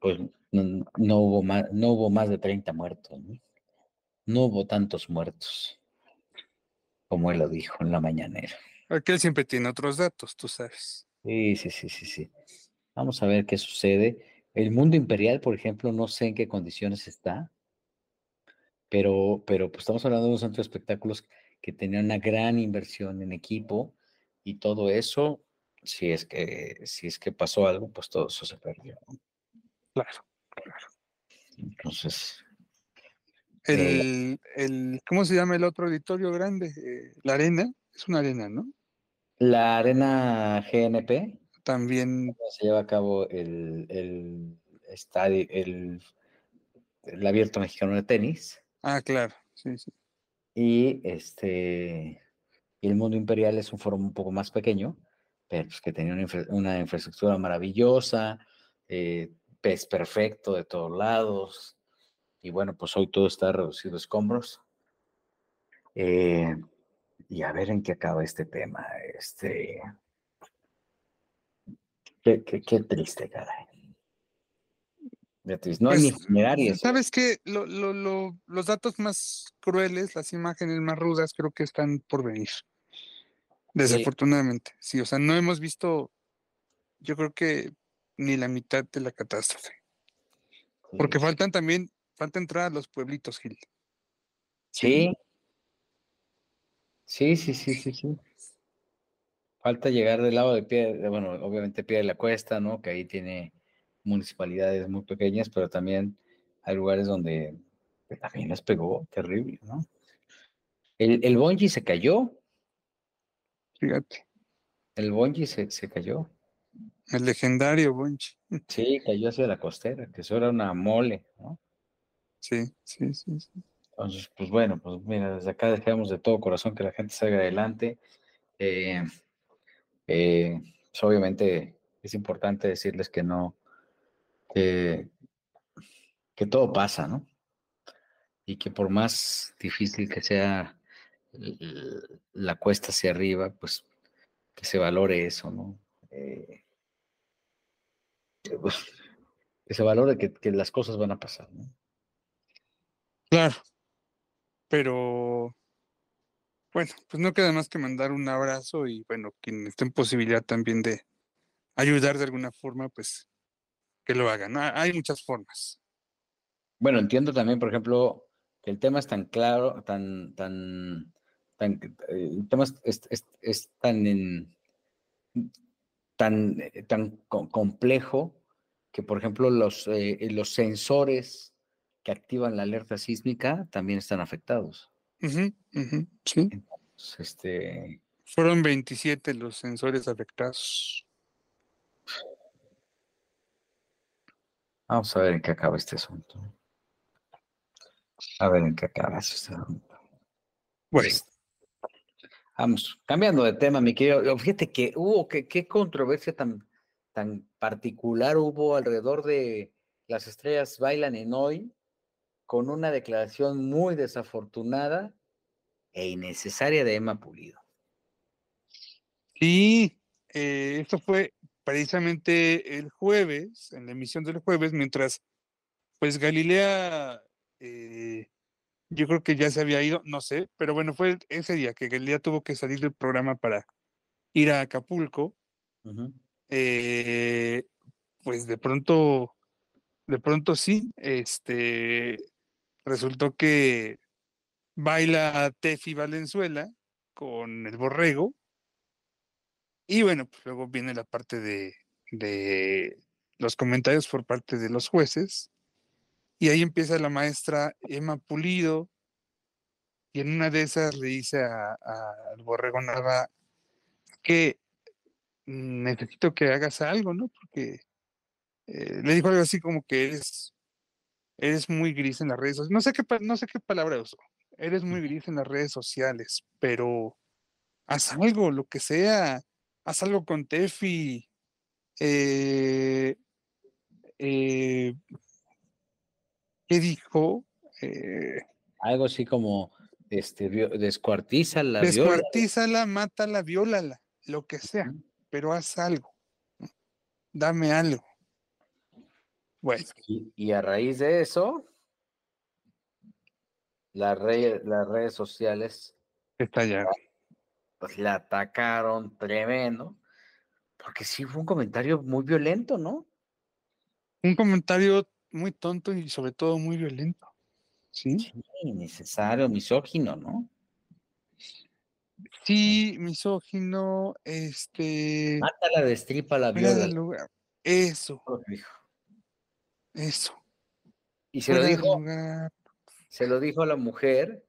pues no, hubo más, no hubo más de 30 muertos, ¿no? hubo tantos muertos, como él lo dijo en la mañanera. Aquel siempre tiene otros datos, tú sabes. Sí, sí, sí, sí, sí. Vamos a ver qué sucede. El mundo imperial, por ejemplo, no sé en qué condiciones está, pero, pero pues estamos hablando de un centro de espectáculos que tenía una gran inversión en equipo, y todo eso, si es que, si es que pasó algo, pues todo eso se perdió. Claro, claro. Entonces. El, el, ¿Cómo se llama el otro auditorio grande? Eh, la arena, es una arena, ¿no? La arena GNP. También. Se lleva a cabo el, el estadio, el, el abierto mexicano de tenis. Ah, claro, sí, sí. Y este el mundo imperial es un foro un poco más pequeño, pero pues, que tenía una, infraestructura maravillosa, eh, pez perfecto de todos lados, y bueno, pues hoy todo está reducido a escombros. Eh, y a ver en qué acaba este tema. Este. Qué, qué, qué triste, caray. No hay ni funerarias. ¿Sabes qué? Lo, lo, lo- los datos más crueles, las imágenes más rudas, creo que están por venir. Desafortunadamente, sí. O sea, no hemos visto, yo creo que ni la mitad de la catástrofe. Porque faltan también, falta entrar a los pueblitos, Gil. Sí. Sí, sí, sí, sí, sí. Falta llegar del lado de pie, de- bueno, obviamente pie de la cuesta, ¿no? Que ahí tiene municipalidades muy pequeñas, pero también hay lugares donde pues, también les pegó terrible, ¿no? El, el Bonji se cayó, Fíjate, el Bonji se, se cayó. el legendario Bonchi. [laughs] Sí, cayó hacia la costera, que eso era una mole, ¿no? Sí, sí, sí. sí. Entonces, pues bueno, pues mira, desde acá deseamos de todo corazón que la gente salga adelante. Eh, eh, pues obviamente es importante decirles que no, que, todo pasa, ¿no? Y que por más difícil que sea la cuesta hacia arriba, pues que se valore eso, ¿no? Eh, [laughs] que se valore que, que las cosas van a pasar, ¿no? Claro. Pero, bueno, pues no queda más que mandar un abrazo y, bueno, quien esté en posibilidad también de ayudar de alguna forma, pues que lo hagan. Hay muchas formas. Bueno, entiendo también, por ejemplo, que el tema es tan claro, tan, tan, tan, eh, el tema es, es- es- tan, en- tan, eh, tan co- complejo que, por ejemplo, los, eh, los sensores que activan la alerta sísmica también están afectados. Sí. Este, Fueron 27 los sensores afectados. Vamos a ver en qué acaba este asunto. A ver en qué acaba este asunto. Bueno, Este, Vamos, cambiando de tema, mi querido. Fíjate que hubo, qué, qué controversia tan, tan particular hubo alrededor de las estrellas bailan en hoy, con una declaración muy desafortunada e innecesaria de Emma Pulido. sí, eh, esto fue precisamente el jueves, en la emisión del jueves, mientras pues Galilea, eh, yo creo que ya se había ido, no sé, pero bueno, fue ese día que Galilea tuvo que salir del programa para ir a Acapulco. Eh, pues de pronto, de pronto sí, este, resultó que baila Tefi Valenzuela con el borrego. Y bueno, pues luego viene la parte de, de los comentarios por parte de los jueces. Y ahí empieza la maestra Emma Pulido. Y en una de esas le dice a- borrego Nava que "Mm, necesito que hagas algo, ¿no? Porque eh, le dijo algo así como que eres, eres muy gris en las redes sociales. No sé qué, no sé qué palabra usó. Eres muy gris en las redes sociales, pero haz algo, lo que sea. Haz algo con Tefi. Eh, eh, ¿Qué dijo? Eh, Algo así como este, la viola. descuartízala, mátala, viólala, lo que sea, pero haz algo. Dame algo. Bueno, Y, y a raíz de eso, las redes, las redes sociales ya. Pues la atacaron tremendo, porque sí fue un comentario muy violento, ¿no? Un comentario muy tonto y sobre todo muy violento. ¿Sí? Sí, innecesario, misógino, ¿no? Sí, misógino, este. Mátala, destripa la viola. lugar. Eso, eso. Y se lo fuera dijo, se lo dijo a la mujer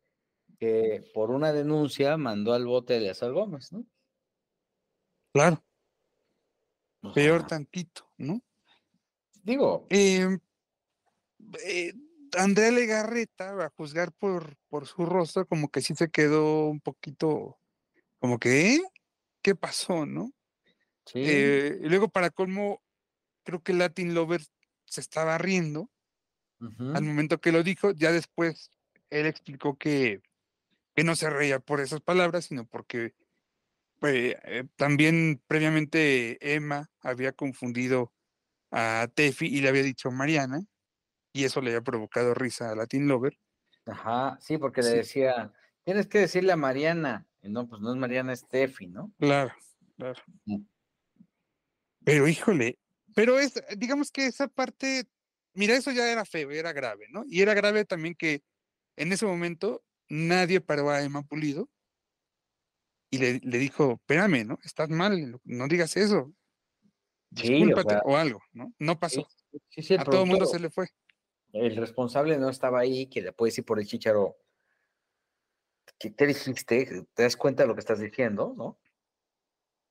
que por una denuncia mandó al bote de Eleazar Gómez, ¿no? Claro, peor tantito, ¿no? digo, Em, eh, Andrea Legarreta, a juzgar por, por su rostro, como que sí se quedó un poquito, como que, ¿eh? ¿qué pasó, no? sí, Eh, y luego, para colmo, creo que Latin Lover se estaba riendo al momento que lo dijo. Ya después él explicó que, que no se reía por esas palabras, sino porque pues, eh, también previamente Emma había confundido a Tefi y le había dicho Mariana, y eso le había provocado risa a Latin Lover. Ajá, sí, porque le Sí. decía, tienes que decirle a Mariana. Y no, pues no es Mariana, es Tefi, ¿no? Claro, claro. Mm. Pero híjole, pero es, digamos que esa parte, mira, eso ya era feo, era grave, ¿no? Y era grave también que en ese momento nadie paró a Emma Pulido y le, le dijo, espérame, ¿no? Estás mal, no digas eso. Sí, o Discúlpate sea, o algo, ¿no? No pasó. Sí, sí, a todo el mundo se le fue. el responsable no estaba ahí, que le puede decir por el chicharo, ¿qué te dijiste? ¿Te das cuenta de lo que estás diciendo, no?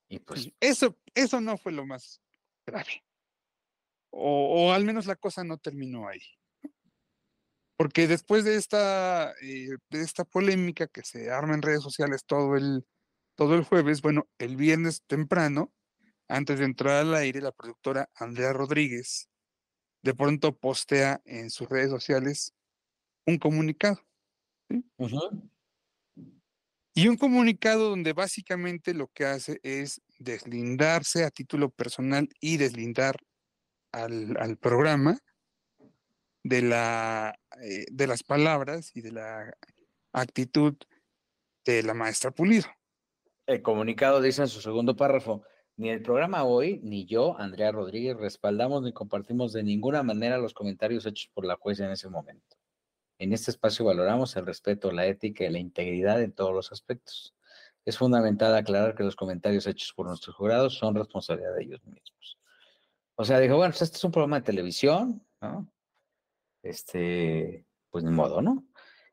Y pues, Sí, Eso, eso no fue lo más grave. O, o al menos la cosa no terminó ahí. Porque después de esta, eh, de esta polémica que se arma en redes sociales todo el, todo el jueves, bueno, el viernes temprano, antes de entrar al aire, la productora Andrea Rodríguez de pronto postea en sus redes sociales un comunicado. Y un comunicado donde básicamente lo que hace es deslindarse a título personal y deslindar al, al programa de, la, eh, de las palabras y de la actitud de la maestra Pulido. el comunicado dice en su segundo párrafo, ni el programa hoy, ni yo, Andrea Rodríguez, respaldamos ni compartimos de ninguna manera los comentarios hechos por la jueza en ese momento. En este espacio valoramos el respeto, la ética y la integridad en todos los aspectos. Es fundamental aclarar que los comentarios hechos por nuestros jurados son responsabilidad de ellos mismos. O sea, dijo, bueno, pues este es un programa de televisión, ¿no? Este, pues ni modo, ¿no?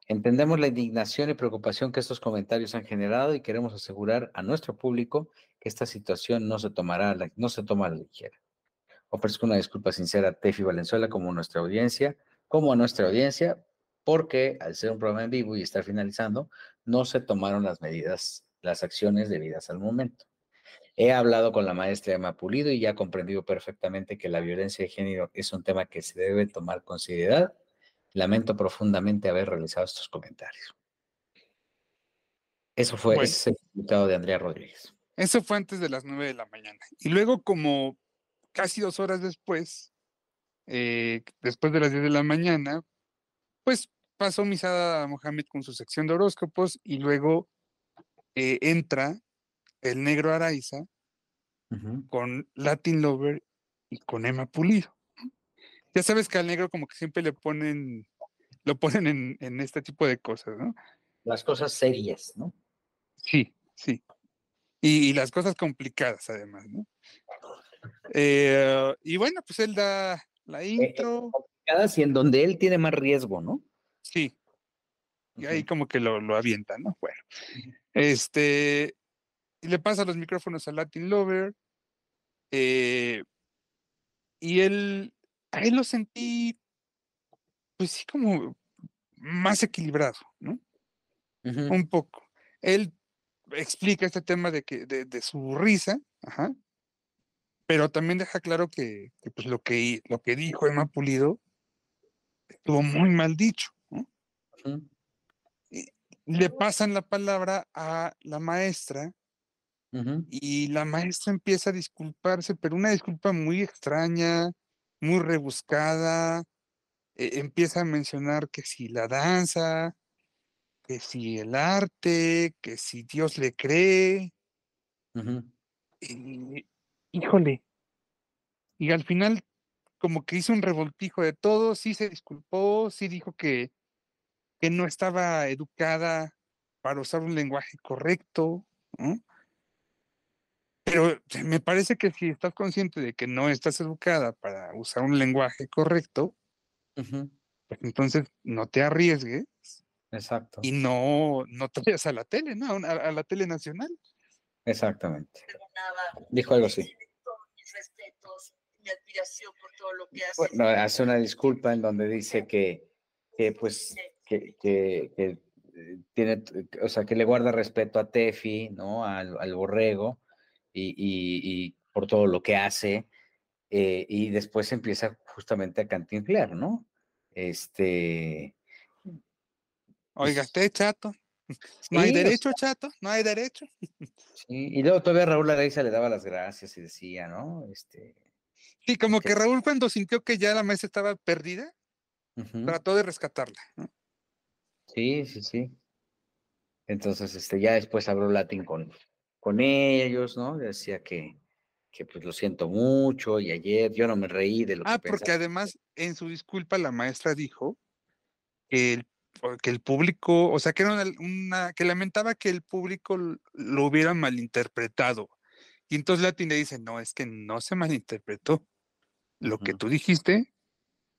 Entendemos la indignación y preocupación que estos comentarios han generado y queremos asegurar a nuestro público que esta situación no se tomará, no se toma a la ligera. Ofrezco una disculpa sincera a Tefi Valenzuela como nuestra audiencia, como a nuestra audiencia, porque al ser un programa en vivo y estar finalizando, no se tomaron las medidas, las acciones debidas al momento. He hablado con la maestra Emma Pulido y ya comprendido perfectamente que la violencia de género es un tema que se debe tomar con seriedad. Lamento profundamente haber realizado estos comentarios. Eso fue Bueno. ese comunicado de Andrea Rodríguez. Eso fue antes de las 9 de la mañana. Y luego, como casi dos horas después, eh, después de las 10 de la mañana, pues pasó Misada Mohamed con su sección de horóscopos y luego eh, entra el negro Araiza con Latin Lover y con Emma Pulido. Ya sabes que al negro como que siempre le ponen, lo ponen en, en este tipo de cosas, ¿no? Las cosas serias, ¿no? Sí, sí. Y, y las cosas complicadas además, ¿no? Eh, y bueno, pues él da la intro, Complicadas y en donde él tiene más riesgo, ¿no? sí, y ahí como que lo, lo avienta, ¿no? Bueno, este, y le pasa los micrófonos a Latin Lover, eh, y él, a él lo sentí, pues sí, como más equilibrado, ¿no? Un poco. Él explica este tema de que, de, de su risa, ajá, pero también deja claro que, que, pues lo que, lo que dijo Emma Pulido estuvo muy mal dicho, ¿no? Ujú. Le pasan la palabra a la maestra Ujú. y la maestra empieza a disculparse, pero una disculpa muy extraña, muy rebuscada. e- empieza a mencionar que si la danza, que si el arte, que si Dios le cree. Ujú. y- híjole. Y al final, como que hizo un revoltijo de todo, sí se disculpó, sí dijo que, que no estaba educada para usar un lenguaje correcto, ¿no? Pero me parece que si estás consciente de que no estás educada para usar un lenguaje correcto, pues entonces no te arriesgues Exacto. y no, no te vayas a la tele, ¿no? A, la tele nacional. Exactamente. Dijo algo así. Tiene todos mis respetos, mi admiración por todo lo que haces. Bueno, hace una disculpa en donde dice que, que pues, que, que, que, eh, tiene, o sea, que le guarda respeto a Tefi, ¿no? Al, al borrego y, y, y por todo lo que hace. eh, y después empieza justamente a cantinflear, ¿no? Este, Oiga, Pues- esté chato, [laughs] No hay o derecho, chato, no hay derecho. Sí, y luego todavía Raúl Araiza le daba las gracias y decía, ¿no? Este, Sí, como que- que Raúl cuando sintió que ya la mesa estaba perdida, trató de rescatarla. ¿no? Sí, sí, sí. Entonces, este, ya después habló Latin con, con ellos, ¿no? Decía que, que pues lo siento mucho y ayer yo no me reí de lo Ah, que porque pensaba. además en su disculpa la maestra dijo que el, que el público, o sea, que era una, una- que lamentaba que el público lo hubiera malinterpretado. Y entonces Latin le dice, no, es que no se malinterpretó. Lo que tú dijiste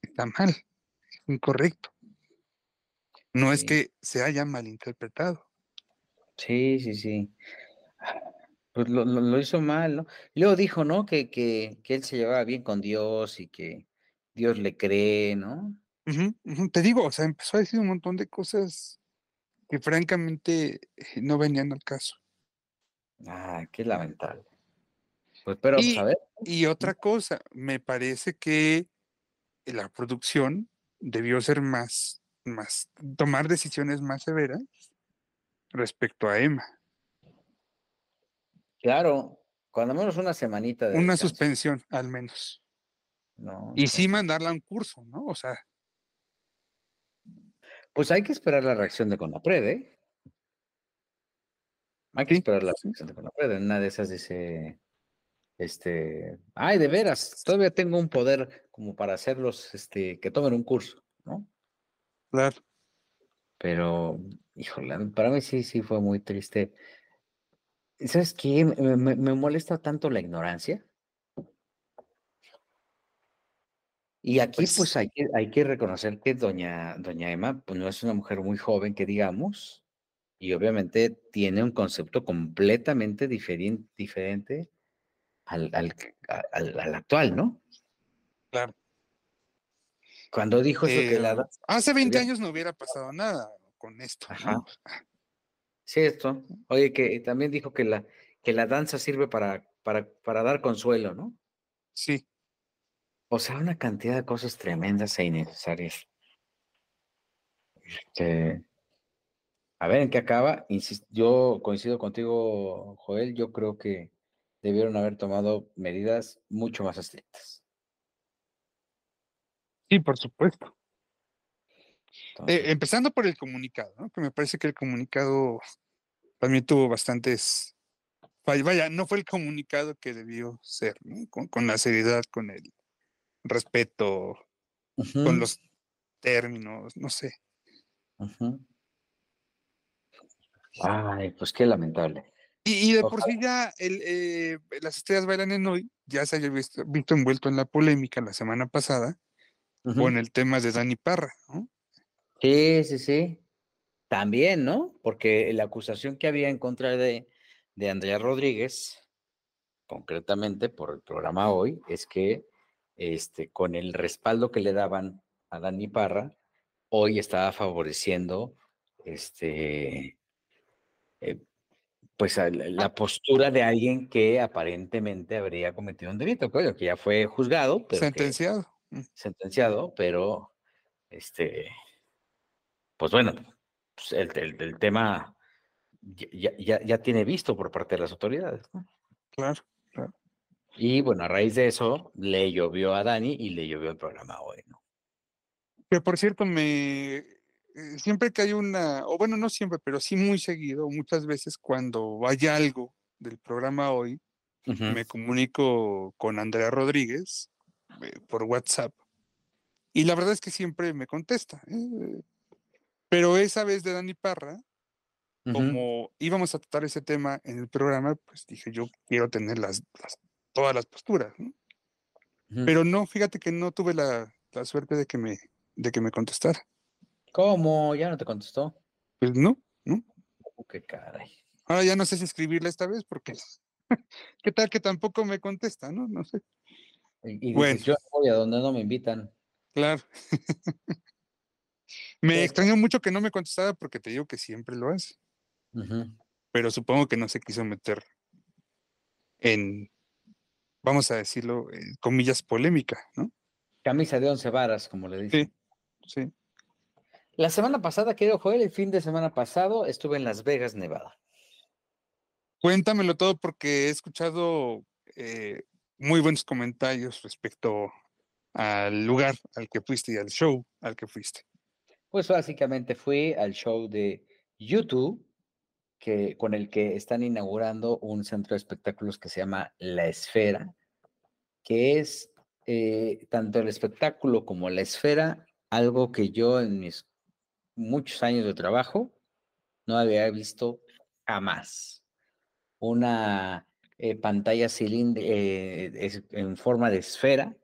está mal, es incorrecto. No es que se haya malinterpretado. Sí, sí, sí. Pues lo, lo- lo hizo mal, ¿no? Luego dijo, ¿no? Que, que, que él se llevaba bien con Dios y que Dios le cree, ¿no? Te digo, o sea, empezó a decir un montón de cosas que francamente eh, no venían al caso. Ah, qué lamentable. Pues, pero, Y- a ver. Y otra cosa, me parece que la producción debió ser más, más, tomar decisiones más severas respecto a Emma. Claro, cuando menos una semanita de Una descanso, suspensión, al menos. ¿no? Y sí Entonces, mandarla a un curso, ¿no? O sea, Pues hay que esperar la reacción de Conapred, ¿eh? Hay que esperar la reacción de Conapred. En una de esas dice, este, ay, de veras, todavía tengo un poder como para hacerlos, este, que tomen un curso, ¿no? claro. Pero, híjole, para mí sí, sí fue muy triste. ¿Y ¿Sabes qué? Me, molesta tanto la ignorancia. Y aquí, pues, Pues- hay que, hay que reconocer que doña, doña Emma, pues, no es una mujer muy joven, que digamos, y obviamente tiene un concepto completamente diferente, diferente al, al, a- al- al actual, ¿no? Claro. Cuando dijo eso que la... Eh, da- hace 20 había- años no hubiera pasado nada con esto. ¿no? Cierto. Oye, que también dijo que la, que la danza sirve para, para, para dar consuelo, ¿no? Sí, O sea, una cantidad de cosas tremendas e innecesarias. Este, a ver en qué acaba. Yo coincido contigo, Joel. Yo creo que debieron haber tomado medidas mucho más estrictas. sí, por supuesto. Eh, empezando por el comunicado, ¿no? Que me parece que el comunicado también tuvo bastantes. Vaya, no fue el comunicado que debió ser, ¿no? Con, con la seriedad, con el respeto, con los términos, no sé. Ay, pues qué lamentable. Y, y de por sí ya el, eh, las estrellas bailan en hoy, ya se había visto, visto envuelto en la polémica la semana pasada Ujú. con el tema de Dani Parra, ¿no? Sí, sí, sí. También, ¿no? Porque la acusación que había en contra de, de Andrea Rodríguez, concretamente por el programa hoy, es que este, con el respaldo que le daban a Dani Parra, hoy estaba favoreciendo este, eh, pues la, la postura de alguien que aparentemente habría cometido un delito, que, ya fue juzgado, pero Sentenciado. Mm, sentenciado, pero este, pues bueno, pues el, el- el tema ya, ya- tiene visto por parte de las autoridades. ¿no? Claro. Y bueno, a raíz de eso le llovió a Dani y le llovió el programa hoy, ¿no? Que por cierto, me eh, siempre que hay una, o bueno, no siempre, pero sí muy seguido, muchas veces cuando vaya algo del programa hoy, Ujú, me comunico con Andrea Rodríguez eh, por WhatsApp. Y la verdad es que siempre me contesta. ¿eh? Pero esa vez de Dani Parra, como íbamos a tratar ese tema en el programa, pues dije, yo quiero tener las, las- todas las posturas. ¿no? Pero no, fíjate que no tuve la, la suerte de que me, de que me contestara. ¿Cómo? ¿Ya no te contestó? Pues no, ¿no? Oh, qué caray. Ahora ya no sé si escribirle esta vez porque [laughs] qué tal que tampoco me contesta, ¿no? No sé. Y, y Bueno. dices, yo voy a donde no me invitan. Claro. [laughs] me Sí. extrañó mucho que no me contestara porque te digo que siempre lo hace, pero supongo que no se quiso meter en, vamos a decirlo, en comillas, polémica, ¿no? Camisa de once varas, como le dicen. Sí. La semana pasada, querido Joel, el fin de semana pasado estuve en Las Vegas, Nevada. Cuéntamelo todo porque he escuchado eh, muy buenos comentarios respecto al lugar al que fuiste y al show al que fuiste. Pues básicamente fui al show de YouTube, que, con el que están inaugurando un centro de espectáculos que se llama La Esfera, que es eh, tanto el espectáculo como la esfera, algo que yo en mis muchos años de trabajo no había visto jamás. Una eh, pantalla eh, en forma de esfera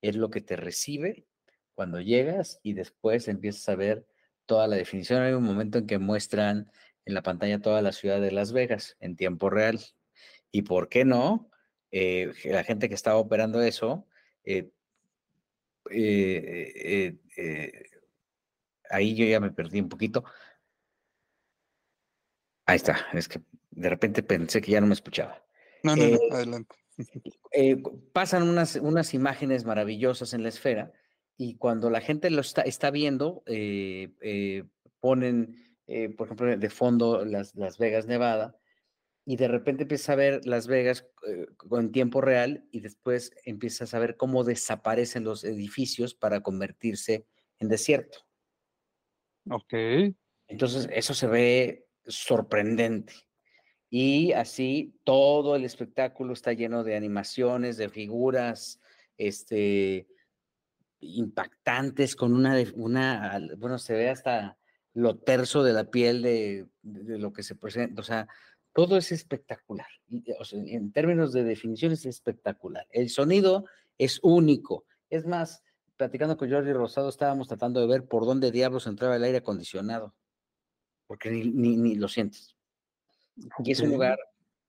es lo que te recibe cuando llegas y después empiezas a ver toda la definición. Hay un momento en que muestran en la pantalla toda la ciudad de Las Vegas en tiempo real. ¿Y por qué no? Eh, la gente que estaba operando eso, eh, eh, ahí yo ya me perdí un poquito. Ahí está, es que de repente pensé que ya no me escuchaba. No, no, no, adelante. [laughs] pasan unas, unas imágenes maravillosas en la esfera y cuando la gente lo está, está viendo, ponen, por ejemplo, de fondo las, las Vegas, Nevada, y de repente empiezas a ver Las Vegas eh, en tiempo real y después empiezas a ver cómo desaparecen los edificios para convertirse en desierto. Ok. Entonces, eso se ve sorprendente. Y así todo el espectáculo está lleno de animaciones, de figuras, este, impactantes, con una, una, bueno, se ve hasta lo terso de la piel de, de lo que se presenta. O sea, todo es espectacular. en términos de definición es espectacular. El sonido es único. Es más, platicando con Jordi Rosado, estábamos tratando de ver por dónde diablos entraba el aire acondicionado, porque ni, lo sientes. Y es un lugar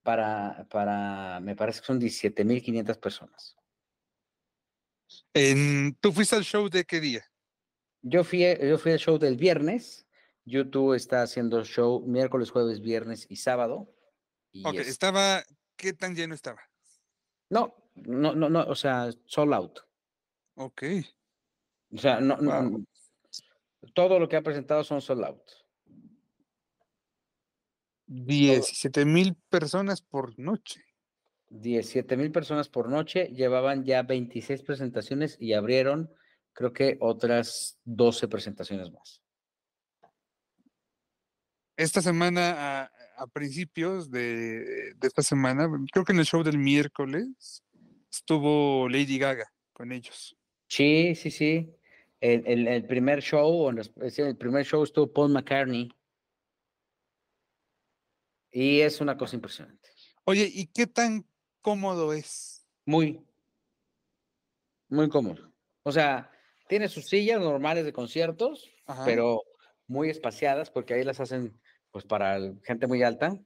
para, para, me parece que son 17.500 personas. En, ¿Tú fuiste al show de qué día? Yo fui, yo fui al show del viernes YouTube está haciendo show miércoles, jueves, viernes y sábado. ok, estaba, ¿qué tan lleno estaba? No, no, no, no, o sea, sold out. Ok. O sea, no, todo lo que ha presentado son sold out. 17 mil personas por noche. 17 mil personas por noche, llevaban ya 26 presentaciones y abrieron, creo que otras 12 presentaciones más esta semana, a, principios de, esta semana, creo que en el show del miércoles, estuvo Lady Gaga con ellos. Sí, sí, sí. El, el, primer show, el primer show estuvo Paul McCartney. Y es una cosa impresionante. Oye, ¿y qué tan cómodo es? Muy, muy cómodo. O sea, tiene sus sillas normales de conciertos, pero muy espaciadas porque ahí las hacen pues para gente muy alta.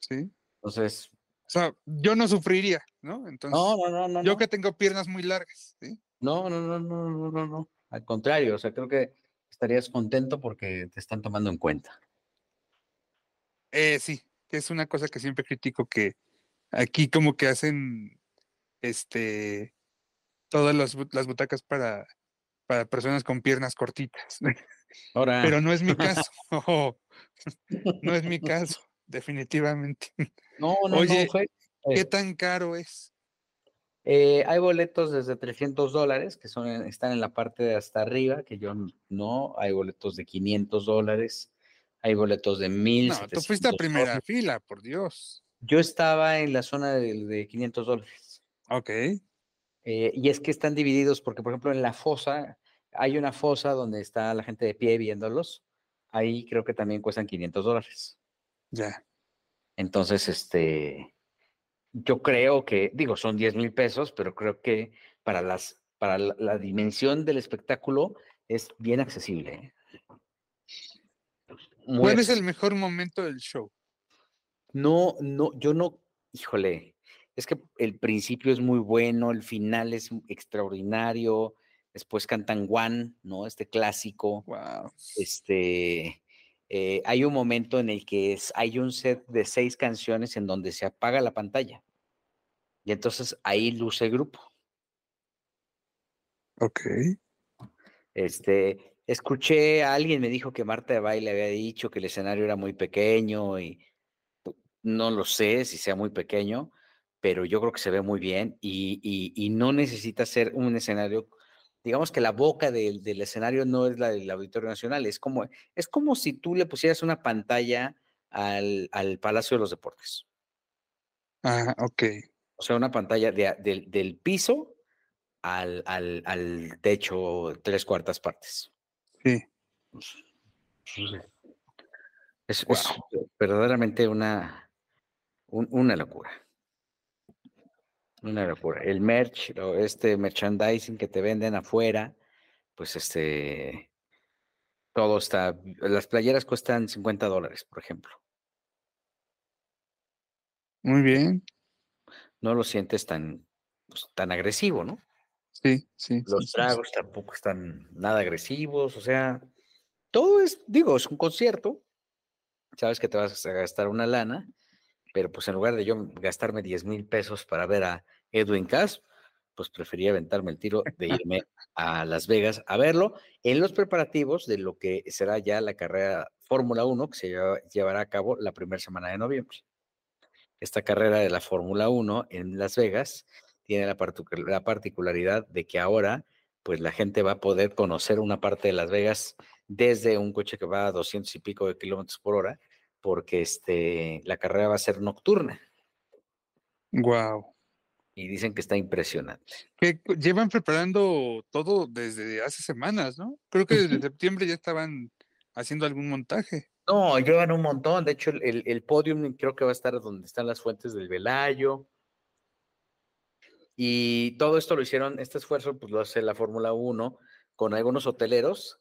Sí. Entonces. O sea, yo no sufriría, ¿no? Entonces, no, no, no, no. Yo que tengo piernas muy largas, ¿sí? No, no, no, no, no, no, no. Al contrario, o sea, creo que estarías contento porque te están tomando en cuenta. Eh, sí, que es una cosa que siempre critico que aquí como que hacen este todas las, las butacas para, para personas con piernas cortitas. [laughs] Ahora. Pero no es mi caso. [laughs] [laughs] no es mi caso, definitivamente. No, no, Oye, no fue, ¿qué tan caro es? Eh, hay boletos desde 300 dólares que son, están en la parte de hasta arriba, que yo no. Hay boletos de 500 dólares. Hay boletos de 1000. No, tú fuiste a primera fila, por Dios. Yo estaba en la zona de, de 500 dólares. Ok. Eh, y es que están divididos porque, por ejemplo, en la fosa, hay una fosa donde está la gente de pie viéndolos ahí creo que también cuestan 500 dólares. Ya. Entonces, este, yo creo que, digo, son 10 mil pesos, pero creo que para, las, para la, dimensión del espectáculo es bien accesible. ¿eh? ¿Cuál es el mejor momento del show? No, no, yo no, híjole, es que el principio es muy bueno, el final es extraordinario, después cantan One, ¿no? Este clásico. Wow. Este, eh, hay un momento en el que es, hay un set de seis canciones en donde se apaga la pantalla. Y entonces ahí luce el grupo. Ok. Este, escuché a alguien me dijo que Marta de Baile había dicho que el escenario era muy pequeño y no lo sé si sea muy pequeño, pero yo creo que se ve muy bien y, y- y no necesita ser un escenario, digamos que la boca del, del escenario no es la del Auditorio Nacional, es como, es como si tú le pusieras una pantalla al, al Palacio de los Deportes. Ah, ok. O sea, una pantalla de del, piso al, al, al techo, tres cuartas partes. Sí. Es, es verdaderamente una, un- una locura. Una locura. El merch, este merchandising que te venden afuera, pues este, todo está, las playeras cuestan 50 dólares, por ejemplo. Muy bien. No lo sientes tan, pues, tan agresivo, ¿no? Sí, sí. Los sí, sí. tragos tampoco están nada agresivos, o sea, todo es, digo, es un concierto, sabes que te vas a gastar una lana, pero pues en lugar de yo gastarme 10 mil pesos para ver a Edwin Cass, pues prefería aventarme el tiro de [laughs] irme a Las Vegas a verlo en los preparativos de lo que será ya la carrera Fórmula 1 que se lleva- llevará a cabo la primera semana de noviembre. Esta carrera de la Fórmula 1 en Las Vegas tiene la, la particularidad de que ahora pues la gente va a poder conocer una parte de Las Vegas desde un coche que va a 200 y pico de kilómetros por hora, porque este, la carrera va a ser nocturna Guau. y dicen que está impresionante. Que llevan preparando todo desde hace semanas, ¿no? Creo que desde septiembre ya estaban haciendo algún montaje. No, llevan un montón. De hecho, el, el, el podium creo que va a estar donde están las fuentes del Velayo. Y todo esto lo hicieron, este esfuerzo, pues lo hace la Fórmula 1 con algunos hoteleros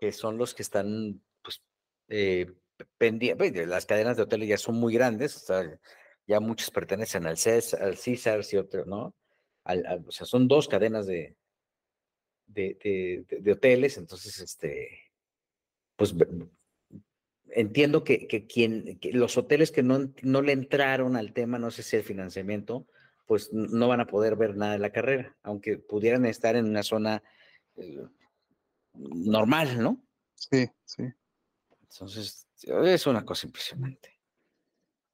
que son los que están, pues, eh, pendientes. Las cadenas de hoteles ya son muy grandes, o sea, ya muchos pertenecen al César, al Caesars y otros, ¿no? Al- al- o sea, son dos cadenas de, de, de- hoteles, entonces, este, pues entiendo que, que quien, que los hoteles que no, no le entraron al tema, no sé si el financiamiento, pues no van a poder ver nada de la carrera, aunque pudieran estar en una zona eh, normal, ¿no? Sí, sí. Entonces, es una cosa impresionante.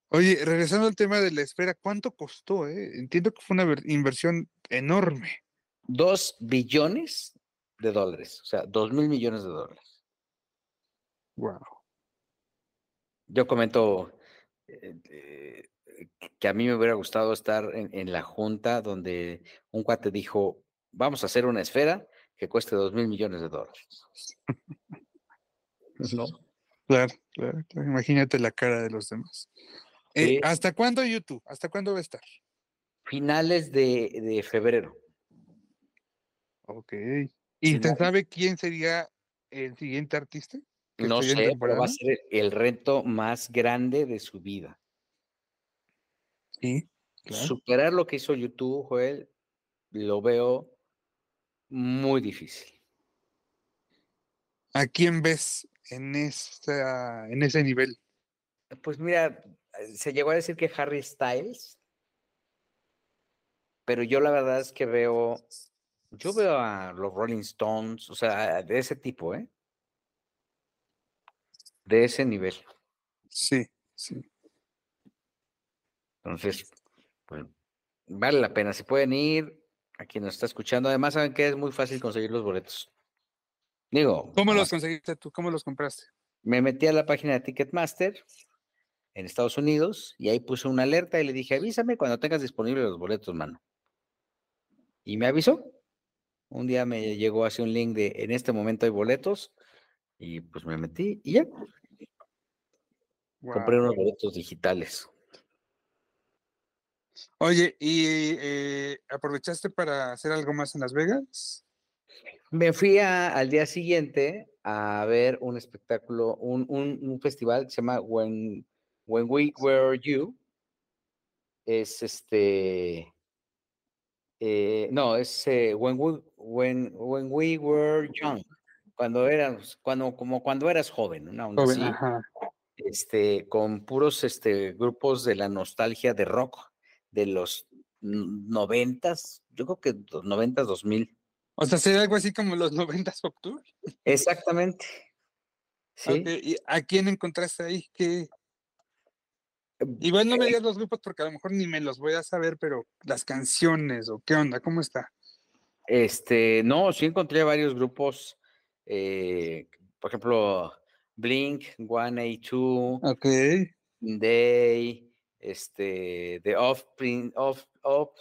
Oye, regresando al tema de la espera, ¿cuánto costó? eh? Entiendo que fue una ver- inversión enorme. Dos billones de dólares, o sea, dos mil millones de dólares. Wow. Yo comento eh, eh, que a mí me hubiera gustado estar en, en la junta donde un cuate dijo, vamos a hacer una esfera que cueste dos mil millones de dólares. [laughs] ¿No? Claro, claro, claro. Imagínate la cara de los demás. Eh. ¿Hasta cuándo YouTube? ¿Hasta cuándo va a estar? Finales de, de febrero. Ok. ¿Y Finales. sabe quién sería el siguiente artista? No sé, pero va a ser el reto más grande de su vida. Sí, claro. Superar lo que hizo YouTube, Joel, lo veo muy difícil. ¿A quién ves en, esa, en ese nivel? Pues mira, eh, se llegó a decir que Harry Styles, pero yo la verdad es que veo, yo veo a los Rolling Stones, o sea, de ese tipo, ¿eh? De ese nivel. Sí, sí. Entonces, pues, vale la pena. Si pueden ir, a quien nos está escuchando, además saben que es muy fácil conseguir los boletos. Digo, ¿Cómo nada los conseguiste tú? ¿Cómo los compraste? me metí a la página de Ticketmaster en Estados Unidos y ahí puse una alerta y le dije, avísame cuando tengas disponibles los boletos, mano. Y me avisó. Un día me llegó así un link de, en este momento hay boletos y pues me metí y ya, compré unos boletos digitales. Oye, ¿y eh, aprovechaste para hacer algo más en Las Vegas? Me fui a- al día siguiente a ver un espectáculo, un, un- un festival que se llama When, When We Were You. Es este. eh, no, es eh, when, we, when, when We Were Young. Cuando eras, cuando, como cuando eras joven, una onda Joven, así, ajá. este, con puros este, grupos de la nostalgia de rock de los noventas, yo creo que noventas, dos mil. O sea, sería algo así como los 90 Pop Tour. Exactamente. Sí. ¿Y a quién encontraste ahí? ¿Qué? Igual no me digas los grupos porque a lo mejor ni me los voy a saber, pero las canciones o qué onda, ¿cómo está? Este, no, sí encontré varios grupos, eh, por ejemplo, Blink, 182, Ok. Day, este, The Offspring, off, off,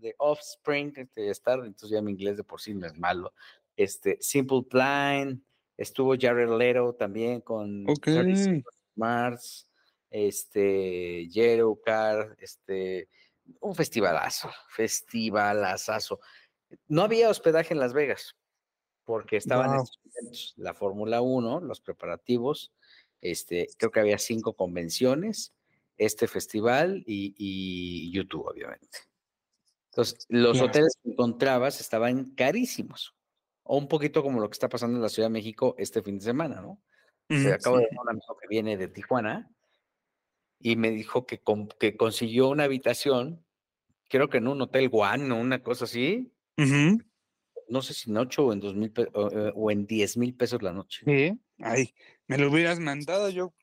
The Offspring, este, estar, entonces ya mi inglés de por sí no es malo. Este, Simple Plan, estuvo Jared Leto también con Ok. 30 Seconds to Mars, este, Jero Car, este, un festivalazo, festivalazazo. No había hospedaje en Las Vegas, porque estaban estos eventos, la Fórmula 1, los preparativos, este, creo que había cinco convenciones, este festival y, y YouTube, obviamente. Entonces, los Claro. hoteles que encontrabas estaban carísimos, o un poquito como lo que está pasando en la Ciudad de México este fin de semana, ¿no? Se Ujú, acabo de sí. ver un amigo que viene de Tijuana y me dijo que, con- que consiguió una habitación, creo que en un hotel One o una cosa así, no sé si en 8 o en, dos mil o, eh, o en 10 mil pesos la noche. Sí. Ay, me lo hubieras mandado yo.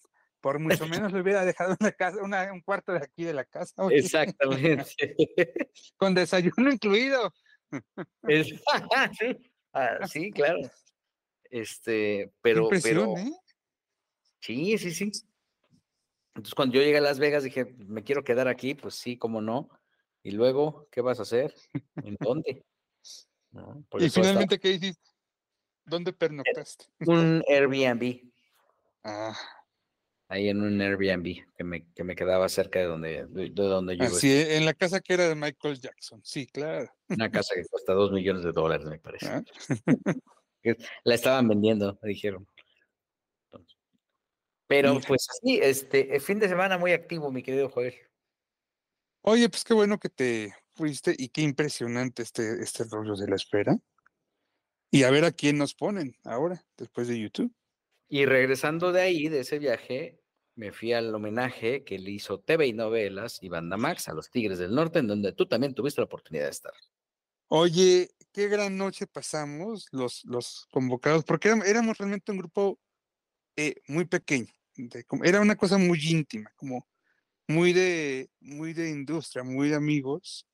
Por mucho menos le hubiera dejado una casa, una- un cuarto de aquí de la casa. oye, Exactamente. [laughs] Con desayuno incluido. Es- [laughs] [laughs] sí, ah, sí, claro. Este, pero, ¿eh? sí, sí, sí. Entonces, cuando yo llegué a Las Vegas, dije, me quiero quedar aquí, pues sí, cómo no. Y luego, ¿qué vas a hacer? ¿En dónde? Y finalmente, ¿qué hiciste? ¿Dónde pernoctaste? un Airbnb, Ah, ahí en un Airbnb que me, que me quedaba cerca de donde, de, de donde yo así, e- en la casa que era de Michael Jackson. Sí, claro. Una casa que cuesta dos millones de dólares, me parece. Ah, [laughs] La estaban vendiendo, me dijeron. Entonces, Pero pues sí, este, el fin de semana muy activo, mi querido Joel. Oye, pues qué bueno que te fuiste y qué impresionante este, este rollo de la espera. Y a ver a quién nos ponen ahora, después de YouTube. Y regresando de ahí, de ese viaje, me fui al homenaje que le hizo TV y Novelas y Banda Max a los Tigres del Norte, en donde tú también tuviste la oportunidad de estar. Oye, qué gran noche pasamos los, los convocados, porque éram- éramos, realmente un grupo eh, muy pequeño. de era una cosa muy íntima, como muy de, muy de industria, muy de amigos.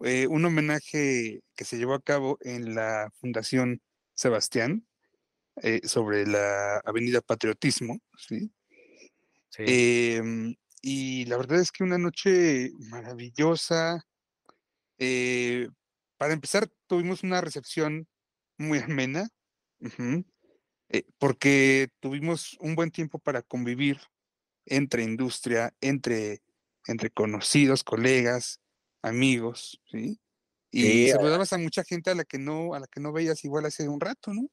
eh, un homenaje que se llevó a cabo en la Fundación Sebastián eh, sobre la Avenida Patriotismo, ¿sí? Sí. Em, y la verdad es que una noche maravillosa. eh, para empezar, tuvimos una recepción muy amena, eh, porque tuvimos un buen tiempo para convivir entre industria, entre, entre conocidos, colegas, amigos, ¿sí? Y Sí, saludabas a mucha gente a la que no, a la que no veías igual hace un rato, ¿no?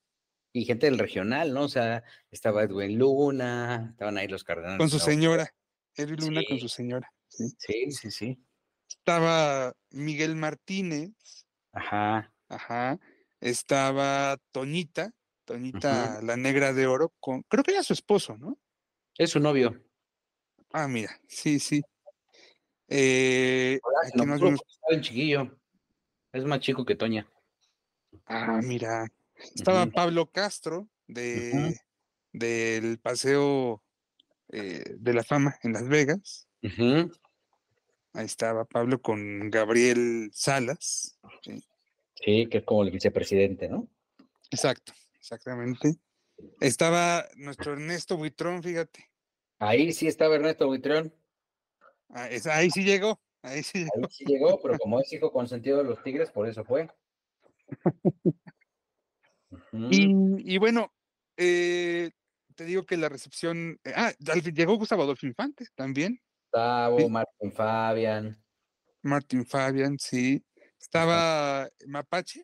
Y gente del regional, ¿no? O sea, estaba Edwin Luna, estaban ahí los cardenales. Con su señora, Edwin Luna con su señora. ¿sí? Sí, sí, sí. Estaba Miguel Martínez, Ajá. Ajá. Estaba Toñita, Toñita la negra de oro, con, creo que era su esposo, ¿no? Es su novio. Ah, mira, sí, sí. Eh, Hola, aquí no estaba bien chiquillo. Es más chico que Toña. Ah, mira. Estaba. Pablo Castro de, del Paseo eh, de la Fama en Las Vegas. Ahí estaba Pablo con Gabriel Salas. sí, Sí, que es como el vicepresidente, ¿no? Exacto, exactamente. Estaba nuestro Ernesto Buitrón, fíjate. Ahí sí estaba Ernesto Buitrón. Ah, es- ahí sí llegó, ahí sí llegó. Ahí sí llegó, pero [laughs] como es hijo consentido de los Tigres, por eso fue. Y, y bueno, eh, te digo que la recepción. eh, ah, llegó Gustavo Adolfo Infante también. Gustavo, sí. Martín Fabian. Martín Fabian, sí. Estaba Mapache.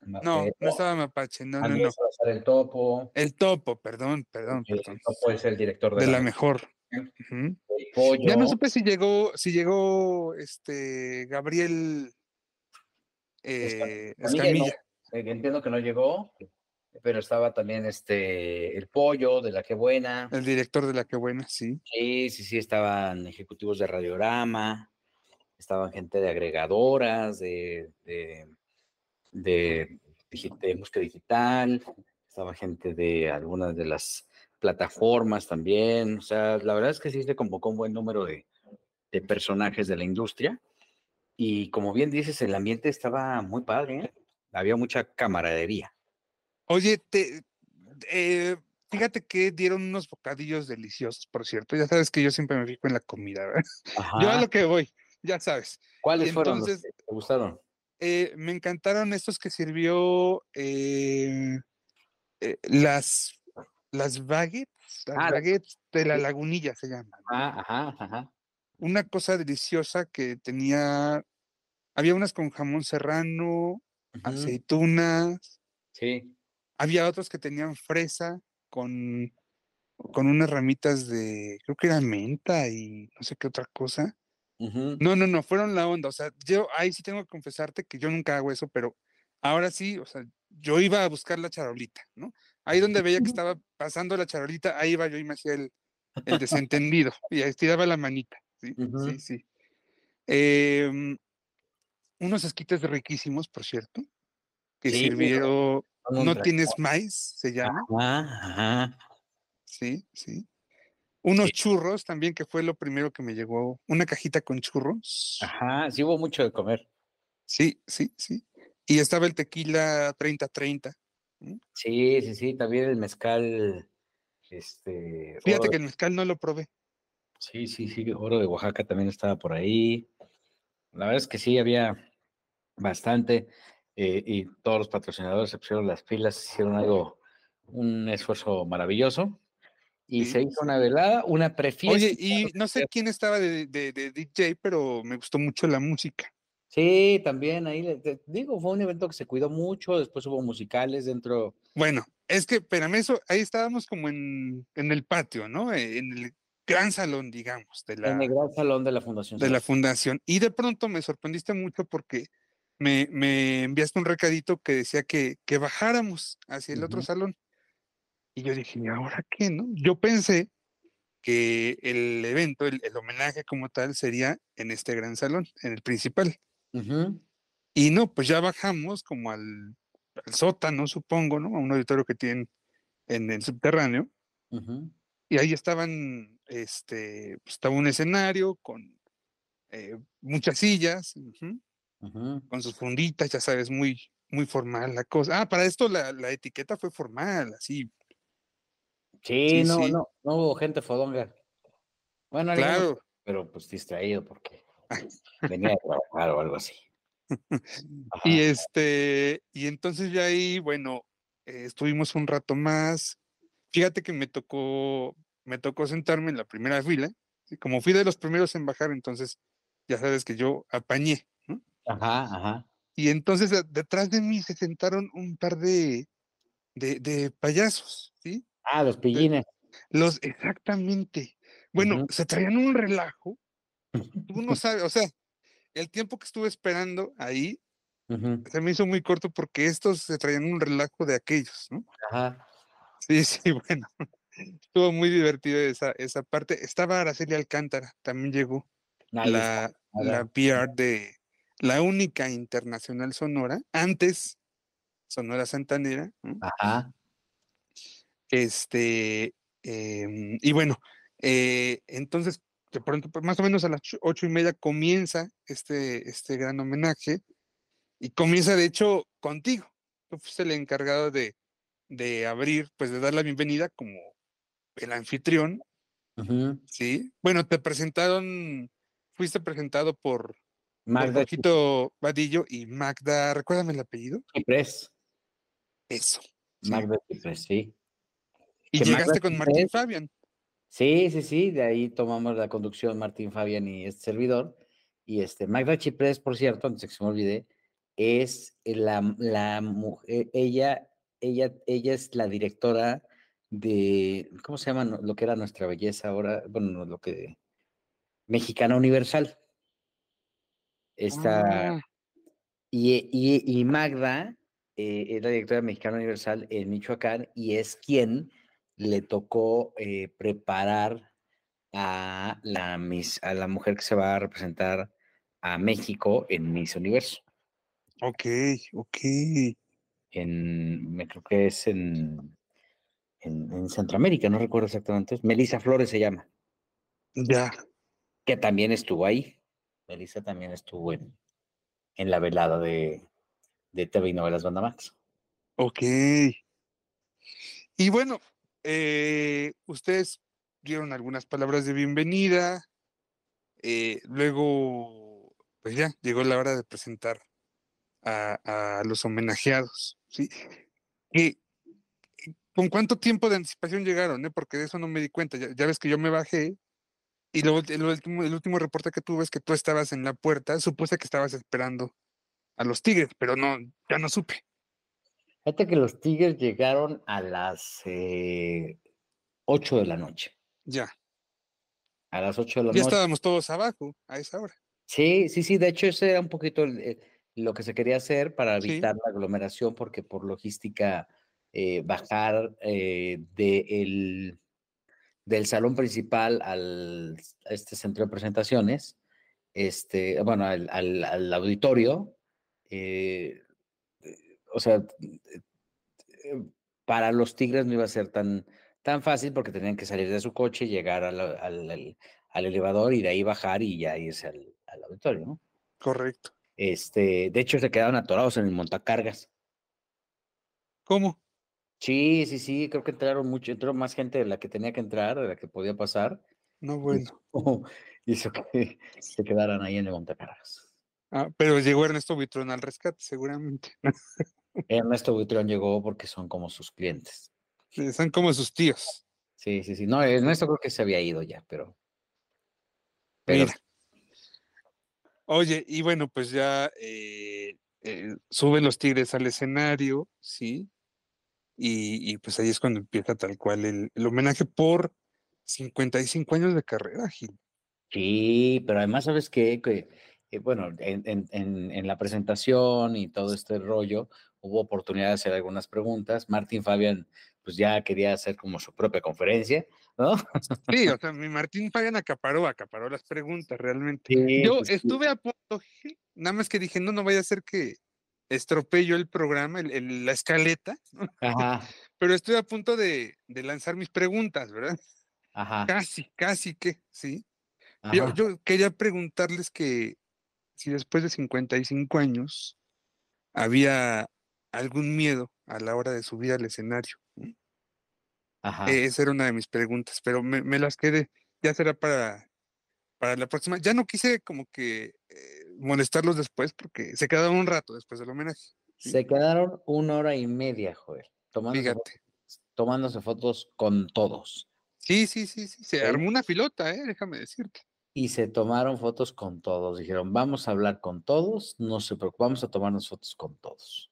No, no estaba Mapache, no, no, Andrés no. Salazar el Topo. El topo, perdón, perdón, El perdón. Topo es el director de, De la mejor. Pollo. Ya no supe si llegó, si llegó este Gabriel eh, Escamilla. Escamilla. Eh, Entiendo que no llegó, pero estaba también este el Pollo de la que buena. el director de la que buena, sí. Sí, sí, sí, estaban ejecutivos de radiorama, estaban gente de agregadoras, de, de, de, digi- de música digital, estaba gente de algunas de las plataformas también. O sea, la verdad es que sí se convocó un buen número de, de personajes de la industria. Y como bien dices, el ambiente estaba muy padre, ¿eh? Había mucha camaradería. Oye, te, eh, fíjate que dieron unos bocadillos deliciosos, por cierto. Ya sabes que yo siempre me fijo en la comida, ¿verdad? [laughs] Yo a lo que voy, ya sabes. ¿Cuáles fueron los entonces- que te gustaron? Eh, me encantaron estos que sirvió eh, las, las baguettes, las Ah, baguettes de la lagunilla se llaman. Ah, ajá, ajá. Una cosa deliciosa que tenía, había unas con jamón serrano, aceitunas, Sí. había otros que tenían fresa con, con unas ramitas de, creo que era menta y no sé qué otra cosa. No, no, no, fueron la onda. O sea, yo ahí sí tengo que confesarte que yo nunca hago eso, pero ahora sí, o sea, yo iba a buscar la charolita, ¿no? Ahí donde veía que [laughs] estaba pasando la charolita, ahí iba yo y me hacía el, el desentendido y ahí estiraba la manita. Sí, sí, sí. Em, unos esquites riquísimos, por cierto, que Sí, un no tienes maíz, se llama, Ajá, ajá. sí, sí. Unos Sí. churros también, que fue lo primero que me llegó, una cajita con churros. Ajá, sí hubo mucho de comer. Sí, sí, sí. Y estaba el tequila 30-30. Sí, sí, sí, también el mezcal, este, Fíjate oro que el mezcal no lo probé. sí, sí, sí, oro de Oaxaca también estaba por ahí. La verdad es que sí, había bastante, eh, y todos los patrocinadores se pusieron las pilas, hicieron algo, un esfuerzo maravilloso, y se hizo una velada, una prefiesta. Oye, y no sé quién estaba de, de- de DJ, pero me gustó mucho la música. Sí, también ahí, le- te digo, fue un evento que se cuidó mucho, después hubo musicales dentro, Bueno, es que, espérame, eso, ahí estábamos como en, en el patio, ¿no? Eh, En el gran salón, digamos, de la, en el gran salón de la Fundación. de la fundación. Y de pronto me sorprendiste mucho porque me, me enviaste un recadito que decía que, que bajáramos hacia el otro salón. Y yo dije, ¿y ahora qué, no? Yo pensé que el evento, el, el homenaje como tal, sería en este gran salón, en el principal. Y no, pues ya bajamos como al, al sótano, supongo, ¿no? A un auditorio que tienen en el subterráneo. Y ahí estaban, este, pues, estaba un escenario con eh, muchas sillas, con sus funditas, ya sabes, muy, muy formal la cosa. Ah, para esto la, la etiqueta fue formal, así, Sí, Sí, no, sí. no, no hubo gente fodonga. Bueno, claro. pero pues distraído porque [laughs] venía a trabajar o algo así. [laughs] Ajá. Y este, y entonces ya ahí, bueno, eh, estuvimos un rato más. Fíjate que me tocó, me tocó sentarme en la primera fila. Como fui de los primeros en bajar, entonces ya sabes que yo apañé, ¿no? Ajá, ajá. Y entonces de- detrás de mí se sentaron un par de, de, de payasos, ¿sí? Ah, los pillines. Los, exactamente. Bueno, se traían un relajo. Tú no [laughs] sabes, o sea, el tiempo que estuve esperando ahí se me hizo muy corto porque estos se traían un relajo de aquellos, ¿no? Ajá. Sí, [laughs] sí, bueno. Estuvo muy divertido esa, esa parte. Estaba Araceli Alcántara, también llegó Ahí la, la. PR de la única internacional sonora, antes Sonora Santanera, ¿no? Ajá. Este, em, y bueno, eh, entonces, de pronto, pues, más o menos a las ocho- y media comienza este, este gran homenaje y comienza, de hecho, contigo. Tú fuiste el encargado de, de abrir, pues de dar la bienvenida como el anfitrión. ¿sí? Bueno, te presentaron, fuiste presentado por Magda Jorgito Vadillo y Magda, recuérdame el apellido. Chipres. Eso. sí. Magda Chipres, sí. Y que Magda llegaste con Martín Chiprés- Fabian. Sí, sí, sí, de ahí tomamos la conducción Martín Fabián y este servidor. Y este, Magda Chiprés, por cierto, antes que se me olvide, es la, la mujer, ella, ella, ella es la directora de, ¿cómo se llama lo que era nuestra belleza ahora? Bueno, no, lo que, Mexicana Universal. Esta, Ah, y, y- y Magda eh, es la directora de Mexicana Universal en Michoacán y es quien le tocó eh, preparar a la, Miss- a la mujer que se va a representar a México en Miss Universo. Ok, ok. En, me creo que es en, en, en Centroamérica, no recuerdo exactamente. Melissa Flores se llama, Ya. que también estuvo ahí. Melissa también estuvo en, la velada de, de TV y Novelas Bandamax. Ok. Y bueno, eh, ustedes dieron algunas palabras de bienvenida. eh, luego, pues ya, llegó la hora de presentar a, a los homenajeados. ¿sí? ¿Y ¿Con cuánto tiempo de anticipación llegaron? eh? Porque de eso no me di cuenta. Ya, ya ves que yo me bajé y luego el último, el último reporte que tuve es que tú estabas en la puerta. Supuse que estabas esperando a los Tigres, pero no, ya no supe. Fíjate que los Tigres llegaron a las eh, 8 de la noche. Ya. A las 8 de la Ya noche. estábamos todos abajo a esa hora. Sí, sí, sí. De hecho, ese era un poquito eh, lo que se quería hacer para Sí. evitar la aglomeración, porque por logística eh, bajar eh, de el- del salón principal al a este centro de presentaciones, este, bueno, al, al- al auditorio, eh, eh, o sea, eh, para los Tigres no iba a ser tan, tan fácil porque tenían que salir de su coche, llegar al, al- al- al elevador y de ahí bajar y ya irse al, al auditorio, ¿no? Correcto. Este, de hecho, se quedaron atorados en el montacargas. ¿Cómo? Sí, sí, sí, creo que entraron mucho, entró más gente de la que tenía que entrar, de la que podía pasar. No, bueno. [laughs] hizo que se quedaran ahí en el montacargas. Ah, pero llegó Ernesto Buitrón al rescate, seguramente. [laughs] Ernesto Buitrón llegó porque son como sus clientes. Son como sus tíos. Sí, sí, sí. No, Ernesto creo que se había ido ya, pero. Pero Mira. Oye, y bueno, pues ya eh, eh, suben los Tigres al escenario, ¿sí? Y, y pues ahí es cuando empieza tal cual el, el homenaje por 55 años de carrera, Gil. Sí, pero además, ¿sabes qué? Que, eh, bueno, en, en- la presentación y todo este rollo, hubo oportunidad de hacer algunas preguntas. Martín Fabián, pues ya quería hacer como su propia conferencia, ¿no? Sí, o [laughs] sea, mi Martín Fabián acaparó, acaparó las preguntas realmente. Sí, Yo pues sí. estuve a punto, Gil, nada más que dije, no, no vaya a ser que estropee yo el programa, el- el- la escaleta, ¿no? Ajá, [laughs] pero estoy a punto de, de lanzar mis preguntas, ¿verdad? ajá, Casi, casi que, sí. Yo, quería preguntarles que si después de 55 años había algún miedo a la hora de subir al escenario. ¿no? ajá. Eh, Esa era una de mis preguntas, pero me, me las quedé. Ya será para, para la próxima. Ya no quise como que eh, molestarlos después porque se quedaron un rato después del homenaje. sí. Se quedaron una hora y media, Joel, tomándose, Fíjate. tomándose fotos con todos. Sí, sí, sí, sí. Se Sí. armó una filota, ¿eh? déjame decirte. Y se tomaron fotos con todos. Dijeron, vamos a hablar con todos, no se preocupen, vamos a tomarnos fotos con todos.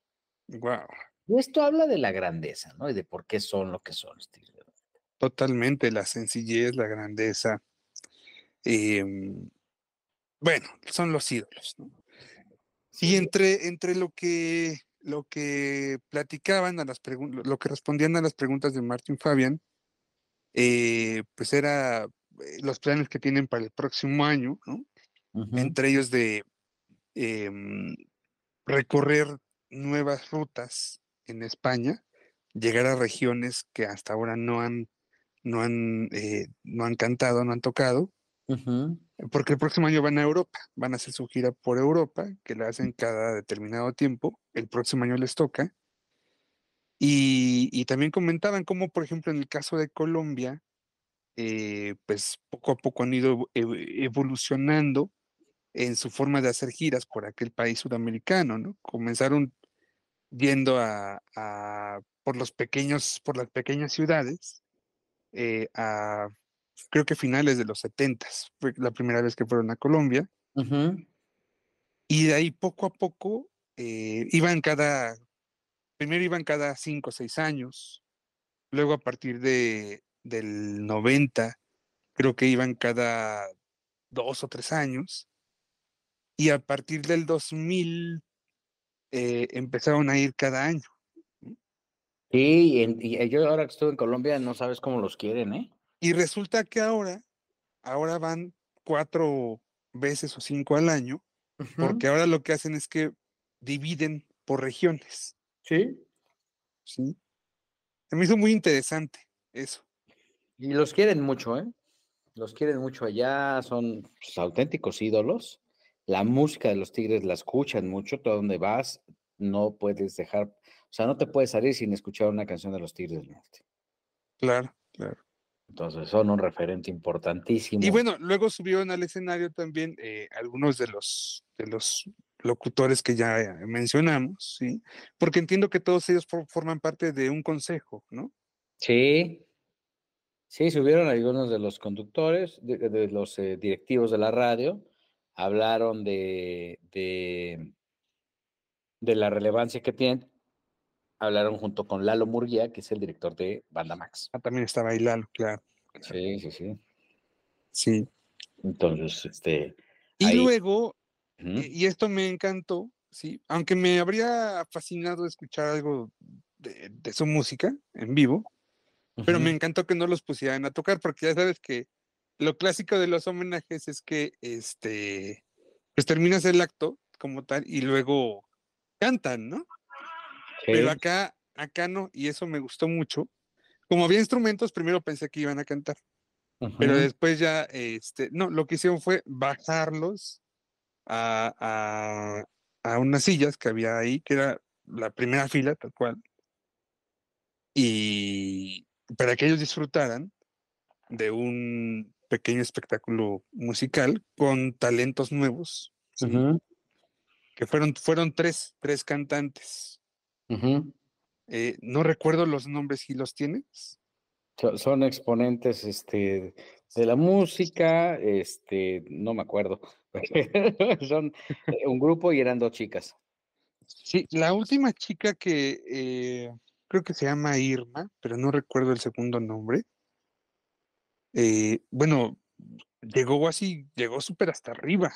Wow. Y esto habla de la grandeza, ¿no? Y de por qué son lo que son. Norte. Totalmente, la sencillez, la grandeza. em, bueno, son los ídolos, ¿no? Y entre, entre lo que lo que platicaban a las preguntas, lo que respondían a las preguntas de Martín Fabián, eh, pues era eh, los planes que tienen para el próximo año, ¿no? Entre ellos de em, recorrer nuevas rutas en España, llegar a regiones que hasta ahora no han, no han, eh, no han cantado, no han tocado. Porque el próximo año van a Europa, van a hacer su gira por Europa, que la hacen cada determinado tiempo, el próximo año les toca. Y, también comentaban cómo, por ejemplo, en el caso de Colombia, eh, pues poco a poco han ido evo- ev- evolucionando en su forma de hacer giras por aquel país sudamericano, ¿no? Comenzaron yendo a- por los pequeños, por las pequeñas ciudades, eh, a creo que finales de los 70 fue la primera vez que fueron a Colombia, y de ahí poco a poco eh, iban cada, primero iban cada cinco o seis años, luego a partir de, del 90, creo que iban cada dos o tres años, y a partir del 2000 eh, empezaron a ir cada año. Sí, y, en- y yo ahora que estuve en Colombia no sabes cómo los quieren, ¿eh? Y resulta que ahora, ahora van cuatro veces o cinco al año, porque ahora lo que hacen es que dividen por regiones. Sí. ¿sí? Se me hizo muy interesante eso. Y los quieren mucho, ¿eh? Los quieren mucho allá, son pues, auténticos ídolos. La música de los Tigres la escuchan mucho, todo donde vas, no puedes dejar, o sea, no te puedes salir sin escuchar una canción de los Tigres del Norte. Claro, claro. Entonces son un referente importantísimo. Y bueno, luego subieron al escenario también eh, algunos de los, de los locutores que ya eh, mencionamos, ¿sí? Porque entiendo que todos ellos for- forman parte de un consejo, ¿no? Sí, sí, subieron algunos de los conductores, de, de los eh, directivos de la radio, hablaron de, de, de la relevancia que tienen, hablaron junto con Lalo Murguía, que es el director de Banda Max. Ah, también estaba ahí Lalo, claro. Sí, sí, sí. Sí. Entonces, este, Y Ahí. luego, y esto me encantó, sí, aunque me habría fascinado escuchar algo de, de su música en vivo, pero me encantó que no los pusieran a tocar, porque ya sabes que lo clásico de los homenajes es que este pues terminas el acto como tal y luego cantan, ¿no? Pero acá, acá no, y eso me gustó mucho. Como había instrumentos, primero pensé que iban a cantar, pero después ya, este, no, lo que hicieron fue bajarlos a, a, a unas sillas que había ahí, que era la primera fila, tal cual, y para que ellos disfrutaran de un pequeño espectáculo musical con talentos nuevos, que fueron, fueron tres, tres cantantes. Eh, no recuerdo los nombres, si los tienes? So- Son exponentes este, de la música, este, no me acuerdo. [laughs] Son eh, un grupo y eran dos chicas. Sí, la última chica que eh, creo que se llama Irma, pero no recuerdo el segundo nombre. eh, bueno, llegó así, llegó súper hasta arriba.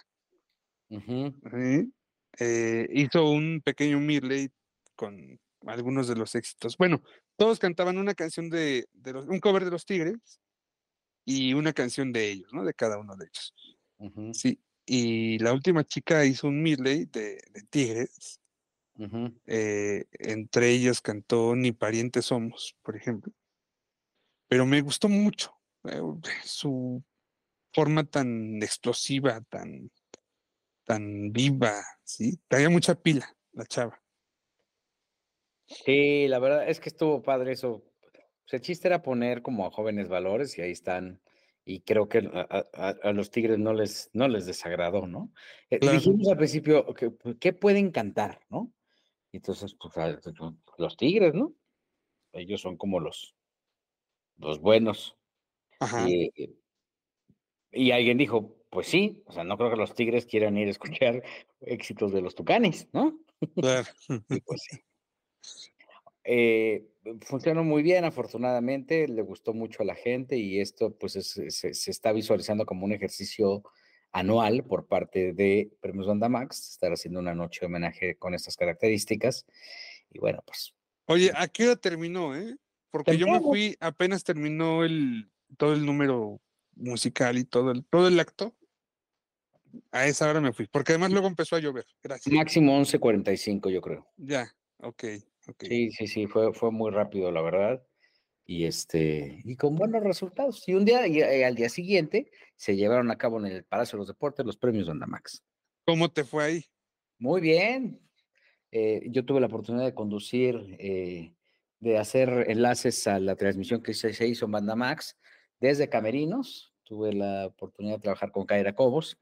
Eh, hizo un pequeño medley con algunos de los éxitos. Bueno, todos cantaban una canción de, de los, un cover de los Tigres y una canción de ellos, ¿no? De cada uno de ellos. Sí. Y la última chica hizo un medley de, de Tigres. eh, entre ellos cantó Ni parientes somos, por ejemplo. Pero me gustó mucho eh, su forma tan explosiva, tan, tan viva, ¿sí? Traía mucha pila la chava. Sí, la verdad es que estuvo padre eso. Pues el chiste era poner como a jóvenes valores y ahí están. Y creo que a, a- a- a los Tigres no les, no les desagradó, ¿no? Eh, Claro. Dijimos al principio, que, pues, ¿qué pueden cantar, no? Y entonces, pues, a- los Tigres, ¿no? Ellos son como los, los buenos. Ajá. Y, y alguien dijo, pues sí, o sea, no creo que los Tigres quieran ir a escuchar [laughs] éxitos de los Tucanes, ¿no? claro. Y pues sí. Eh, funcionó muy bien, afortunadamente, le gustó mucho a la gente y esto pues es- se, se está visualizando como un ejercicio anual por parte de Premios Banda Max, estar haciendo una noche de homenaje con estas características. Y bueno, pues Oye, ¿a qué hora terminó, eh? Porque yo me fui, apenas terminó el, todo el número musical y todo el, todo el acto. A esa hora me fui, porque además luego empezó a llover. Gracias. máximo 11.45 yo creo. Ya, ok, ok. Sí, sí, sí, fue, fue muy rápido, la verdad. Y este, y con buenos resultados. Y un día, y, eh, al día siguiente, se llevaron a cabo en el Palacio de los Deportes los premios Banda Max. ¿Cómo te fue ahí? Muy bien. Eh, yo tuve la oportunidad de conducir, eh, de hacer enlaces a la transmisión que se, se hizo en Banda Max desde Camerinos. Tuve la oportunidad de trabajar con Kaira Cobos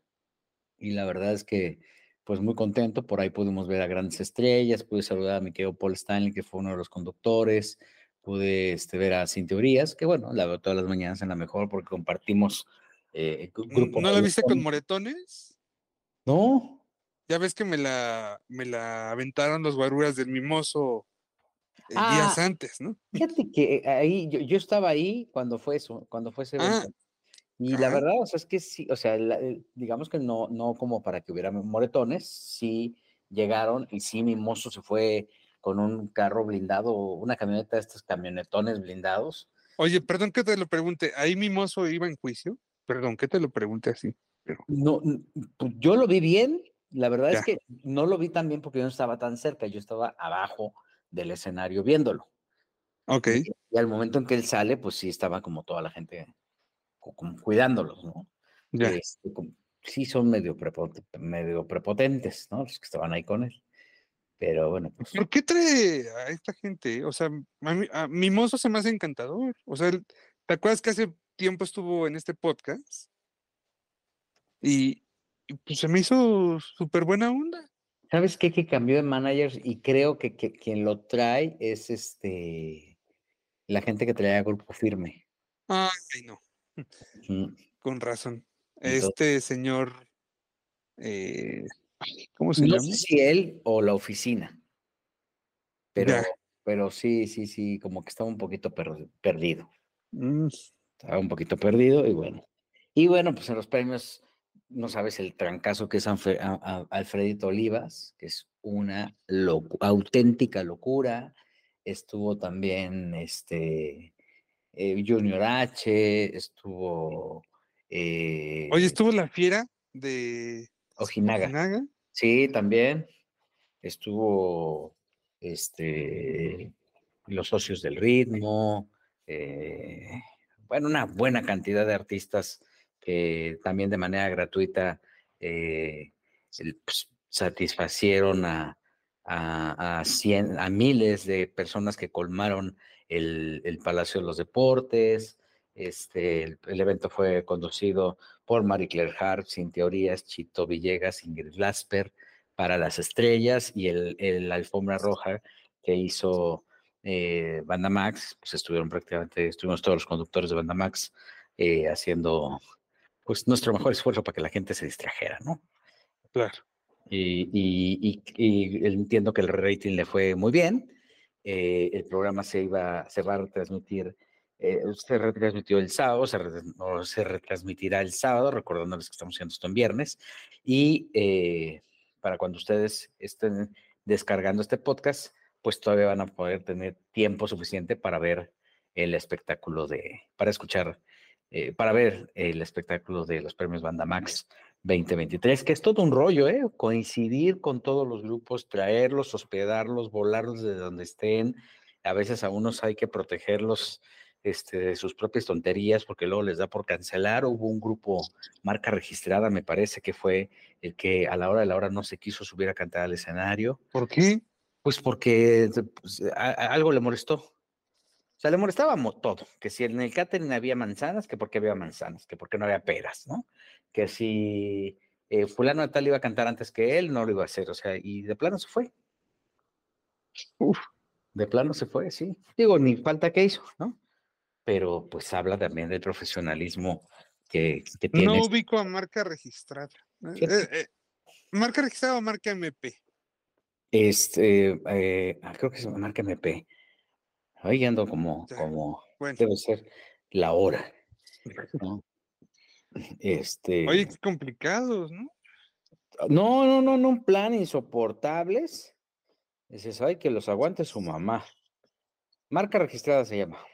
y la verdad es que, pues muy contento. Por ahí pudimos ver a grandes estrellas, pude saludar a mi querido Paul Stanley, que fue uno de los conductores. Pude este, ver a Sin Teorías, que bueno, la veo todas las mañanas en la mejor porque compartimos eh, gru- grupo. ¿No la viste con moretones? No, Ya ves que me la, me la aventaron los guaruras del mimoso eh, Ah, días antes, ¿no? Fíjate que ahí, yo, yo estaba ahí cuando fue eso, cuando fue ese Ah, Y la verdad, o sea, es que sí, o sea, la- eh, digamos que no, no como para que hubiera moretones, sí llegaron y sí mi mozo se fue con un carro blindado, una camioneta de estos camionetones blindados. Oye, perdón que te lo pregunte, ¿ahí mimoso iba en juicio? Perdón que te lo pregunte así. No, n- pues yo lo vi bien, La verdad Ya. es que no lo vi tan bien porque yo no estaba tan cerca, yo estaba abajo del escenario viéndolo. Ok. Y, y al momento en que él sale, pues sí estaba como toda la gente como cuidándolos, ¿no? Este, como- sí son medio, prepo- medio prepotentes, ¿no? Los que estaban ahí con él. Pero bueno, pues ¿Por qué trae a esta gente? O sea, a mí, a mi mozo se me hace encantador. O sea, ¿te acuerdas que hace tiempo estuvo en este podcast? Y, y, pues se me hizo súper buena onda. ¿sabes qué? Que cambió de managers y creo que, que quien lo trae es este la gente que traía Grupo Firme. Ay, no, con razón. Este señor, eh, ¿cómo se No llama? sé si él o la oficina. Pero, Ya. pero sí, sí, sí, como que estaba un poquito per- perdido. Mm, Estaba un poquito perdido y bueno. Y bueno, pues en los premios, no sabes el trancazo que es Anfe- a- a- Alfredito Olivas, que es una locu- auténtica locura. Estuvo también este eh, Junior H, estuvo eh, Oye, estuvo la fiera de Ojinaga. Ojinaga. Sí, también. Estuvo este los socios del ritmo. eh, bueno, una buena cantidad de artistas que también de manera gratuita eh, pues, satisfacieron a, a, a cien- a miles de personas que colmaron el, el Palacio de los Deportes. Este, el, el evento fue conducido por Marie Claire Hart, Sin Teorías, Chito Villegas, Ingrid Lasper, para las estrellas y el, el alfombra roja que hizo eh, Banda Max, pues estuvieron prácticamente, estuvimos todos los conductores de Banda Max eh, haciendo pues nuestro mejor esfuerzo para que la gente se distrajera, ¿no? Claro. Y, y- y- y entiendo que el rating le fue muy bien. Eh, el programa se iba, se va a retransmitir, eh, se retransmitió el sábado, se, se retransmitirá el sábado, recordándoles que estamos haciendo esto en viernes. Y eh, para cuando ustedes estén descargando este podcast, pues todavía van a poder tener tiempo suficiente para ver el espectáculo de, para escuchar, para ver el espectáculo de los premios Banda Max 2023, que es todo un rollo, ¿eh? Coincidir con todos los grupos, traerlos, hospedarlos, volarlos de donde estén. A veces a unos hay que protegerlos este, de sus propias tonterías porque luego les da por cancelar. Hubo un grupo, marca registrada, me parece que fue el que a la hora de la hora no se quiso subir a cantar al escenario. ¿Por qué? Pues porque pues, a- a- algo le molestó. O sea, le molestaba mo- todo. Que si en el catering había manzanas, que por qué había manzanas, que por qué no había peras, ¿no? Que si eh, fulano de tal iba a cantar antes que él, no lo iba a hacer. O sea, y de plano se fue. Uf. De plano se fue, sí. Digo, ni falta que hizo, ¿no? Pero pues habla también del profesionalismo que, que tiene. No ubico a marca registrada. Eh, eh, ¿Marca registrada o marca MP? Este, ah, creo que es marca MP. Ahí ando como, como, Bueno, debe ser la hora. [laughs] ¿no? [laughs] Este. oye, qué complicados, ¿no? No, no, no, no, un plan insoportables. Dices, ay, que los aguante su mamá. Marca registrada se llama.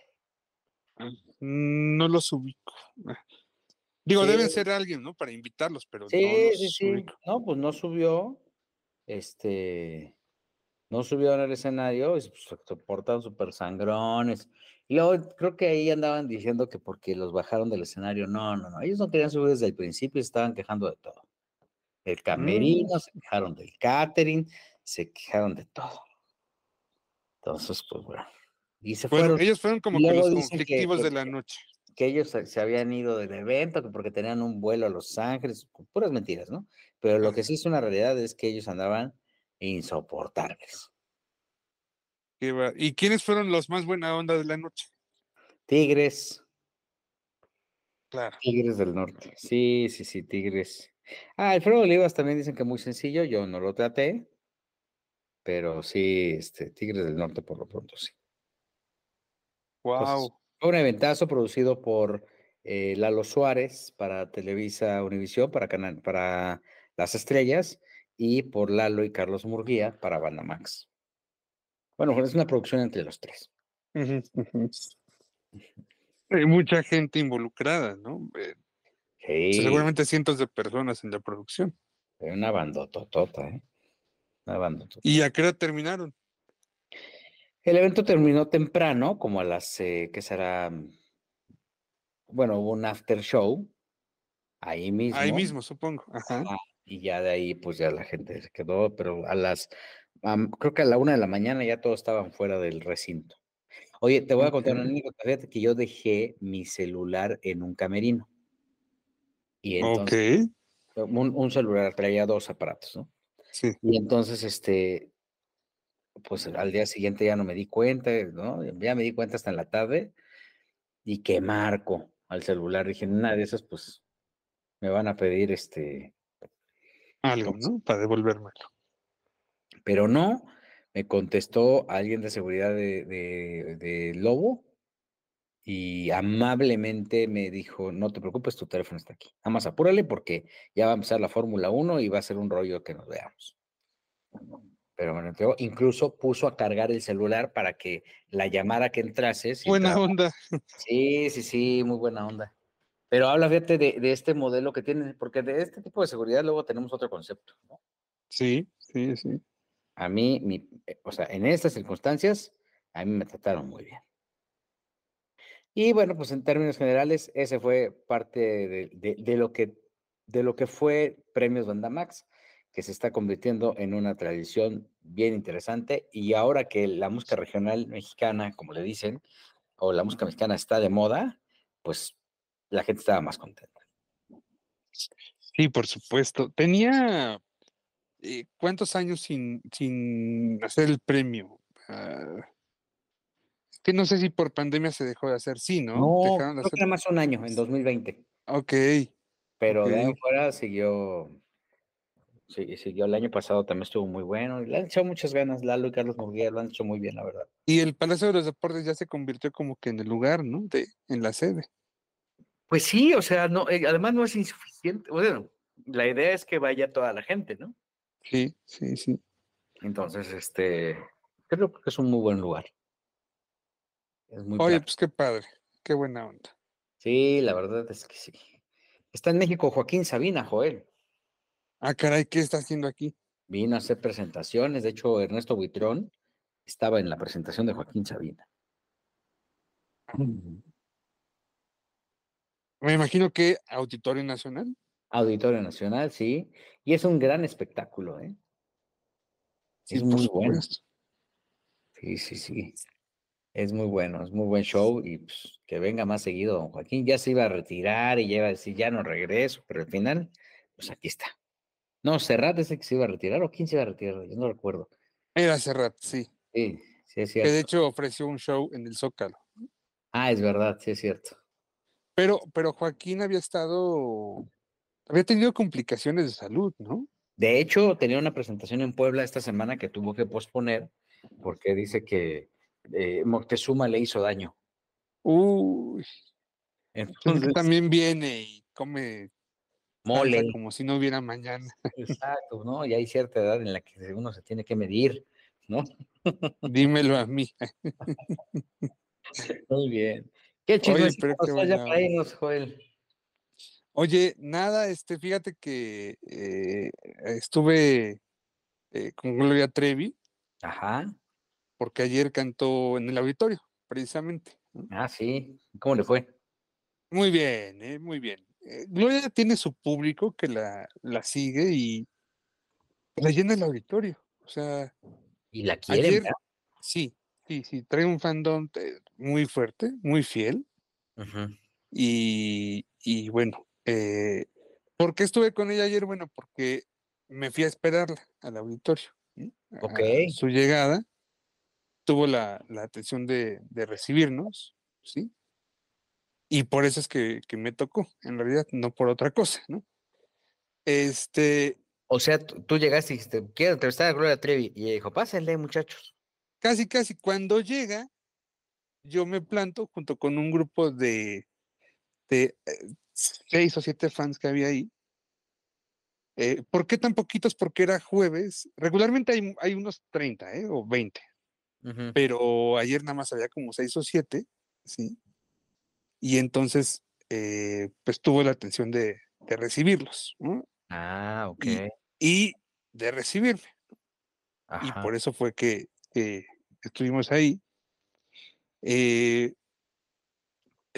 Mm, No los ubico. Ah. Digo, Sí. deben ser alguien, ¿no? Para invitarlos, pero Sí, no los sí, sí. ubico. No, pues no subió. Este. No subió al escenario, y, pues, se portan súper sangrones. Y luego creo que ahí andaban diciendo que porque los bajaron del escenario. No, no, no. Ellos no querían subir desde el principio estaban quejando de todo. El camerino, se quejaron del catering, se quejaron de todo. Entonces, pues bueno. Y se Bueno, fueron. ellos fueron como que los conflictivos que- de la noche. que ellos se, habían ido del evento, que porque tenían un vuelo a Los Ángeles, puras mentiras, ¿no? Pero lo que sí es una realidad es que ellos andaban insoportables. ¿Y quiénes fueron los más buena onda de la noche? Tigres, Claro. Tigres del Norte. Sí, sí, sí, Tigres. Ah, Alfredo Olivas también dicen que muy sencillo, yo no lo traté, pero sí, este, Tigres del Norte por lo pronto sí. Wow. Fue un eventazo producido por eh, Lalo Suárez para Televisa Univisión, para, canal, para Las Estrellas, y por Lalo y Carlos Murguía para Banda Max. Bueno, es una producción entre los tres. [laughs] Hay mucha gente involucrada, ¿no? Eh, Sí, Seguramente cientos de personas en la producción. Una bandototota, ¿eh? Una bandotota. ¿Y a qué hora terminaron? El evento terminó temprano, como a las, eh, ¿qué será? Bueno, hubo un after show ahí mismo. Ahí mismo, supongo. Ajá. Y ya de ahí, pues ya la gente se quedó, pero a las, creo que a la una de la mañana ya todos estaban fuera del recinto. Oye, te voy a contar una anécdota. Fíjate que yo dejé mi celular en un camerino. Y entonces, Ok. un, un celular traía dos aparatos, ¿no? Sí. Y entonces, este, pues al día siguiente ya no me di cuenta, ¿no? Ya me di cuenta hasta en la tarde y que marco al celular. Dije, nada de esas, pues me van a pedir este, Algo, ¿cómo se- ¿no? Para devolvérmelo. Pero no, me contestó alguien de seguridad de, de, de Lobo y amablemente me dijo, no te preocupes, tu teléfono está aquí. Nada más apúrale porque ya va a empezar la Fórmula 1 y va a ser un rollo que nos veamos. Pero me lo entregó. Incluso puso a cargar el celular para que la llamada que entrase. si Buena entraba- onda. Sí, sí, sí, muy buena onda. Pero habla, fíjate, de, de este modelo que tiene, porque de este tipo de seguridad luego tenemos otro concepto, ¿no? Sí, sí, sí. A mí, mi, eh, o sea, en estas circunstancias, a mí me trataron muy bien. Y bueno, pues en términos generales, ese fue parte de, de- de lo, que, de lo que fue Premios Bandamax, que se está convirtiendo en una tradición bien interesante. Y ahora que la música regional mexicana, como le dicen, o la música mexicana está de moda, pues la gente estaba más contenta. Sí, por supuesto. Tenía eh, cuántos años sin, sin hacer el premio. Ah, que no sé si por pandemia se dejó de hacer. Sí, ¿no? No, Dejaron de creo que hacer- era más un año, en 2020. Ok. Pero de ahí fuera siguió, sí, siguió el año pasado, también estuvo muy bueno. Le han echado muchas ganas, Lalo y Carlos Murguía lo han hecho muy bien, la verdad. Y el Palacio de los Deportes ya se convirtió como que en el lugar, ¿no? De, en la sede. Pues sí, o sea, no, eh, además no es insuficiente. Bueno, la idea es que vaya toda la gente, ¿no? Sí, sí, sí. Entonces, este, creo que es un muy buen lugar. Es muy Oye, práctico. pues qué padre. Qué buena onda. Sí, la verdad es que sí. Está en México Joaquín Sabina, Joel. Ah, caray, ¿qué está haciendo aquí? Vino a hacer presentaciones. De hecho, Ernesto Buitrón estaba en la presentación de Joaquín Sabina. Me imagino que Auditorio Nacional. Auditorio Nacional, sí. Y es un gran espectáculo, ¿eh? Sí, Es muy bueno. Sí, sí, sí. Es muy bueno, es muy buen show y pues, que venga más seguido don Joaquín. Ya se iba a retirar y ya iba a decir, ya no regreso, pero al final, pues aquí está. No, Serrat es el que se iba a retirar o quién se iba a retirar, yo no recuerdo. Era Serrat, sí. Sí, sí es Que de cierto. hecho ofreció un show en el Zócalo. Ah, es verdad, sí es cierto. Pero, pero Joaquín había estado, había tenido complicaciones de salud, ¿no? De hecho, tenía una presentación en Puebla esta semana que tuvo que posponer porque dice que eh, Moctezuma le hizo daño. Uy, Entonces, también viene y come mole. como si no hubiera mañana. [laughs] Exacto, ¿no? Y hay cierta edad en la que uno se tiene que medir, ¿no? Dímelo a mí. [laughs] Muy bien. ¿Qué Oye, pero ya Joel? Oye, nada, este, fíjate que eh, estuve eh, con Gloria Trevi Ajá. porque ayer cantó en el auditorio, precisamente. Ah, sí. ¿Cómo le fue? Muy bien, eh, muy bien. Gloria tiene su público que la, la sigue y la llena el auditorio. O sea, ¿Y la verdad? sí, sí, sí, trae un fandom eh, muy fuerte, muy fiel. Y, y bueno, eh, ¿por qué estuve con ella ayer? Bueno, porque me fui a esperarla al auditorio. ¿no? A Ok. su llegada, tuvo la, la atención de, de recibirnos, ¿sí? Y por eso es que, que me tocó, en realidad, no por otra cosa, ¿no? Este, O sea, tú, tú llegaste y dijiste, quiero entrevistar a Gloria Trevi. Y ella dijo, pásenle, muchachos. Casi, casi cuando llega, yo me planto junto con un grupo de, de eh, seis o siete fans que había ahí. Eh, ¿Por qué tan poquitos? Porque era jueves. Regularmente hay, hay unos 30 ¿eh? o 20, Ujú. pero ayer nada más había como seis o siete, ¿sí? Y entonces, eh, pues tuvo la atención de, de recibirlos, ¿no? Ah, ok. Y- y de recibirme. Y por eso fue que, que estuvimos ahí. Eh,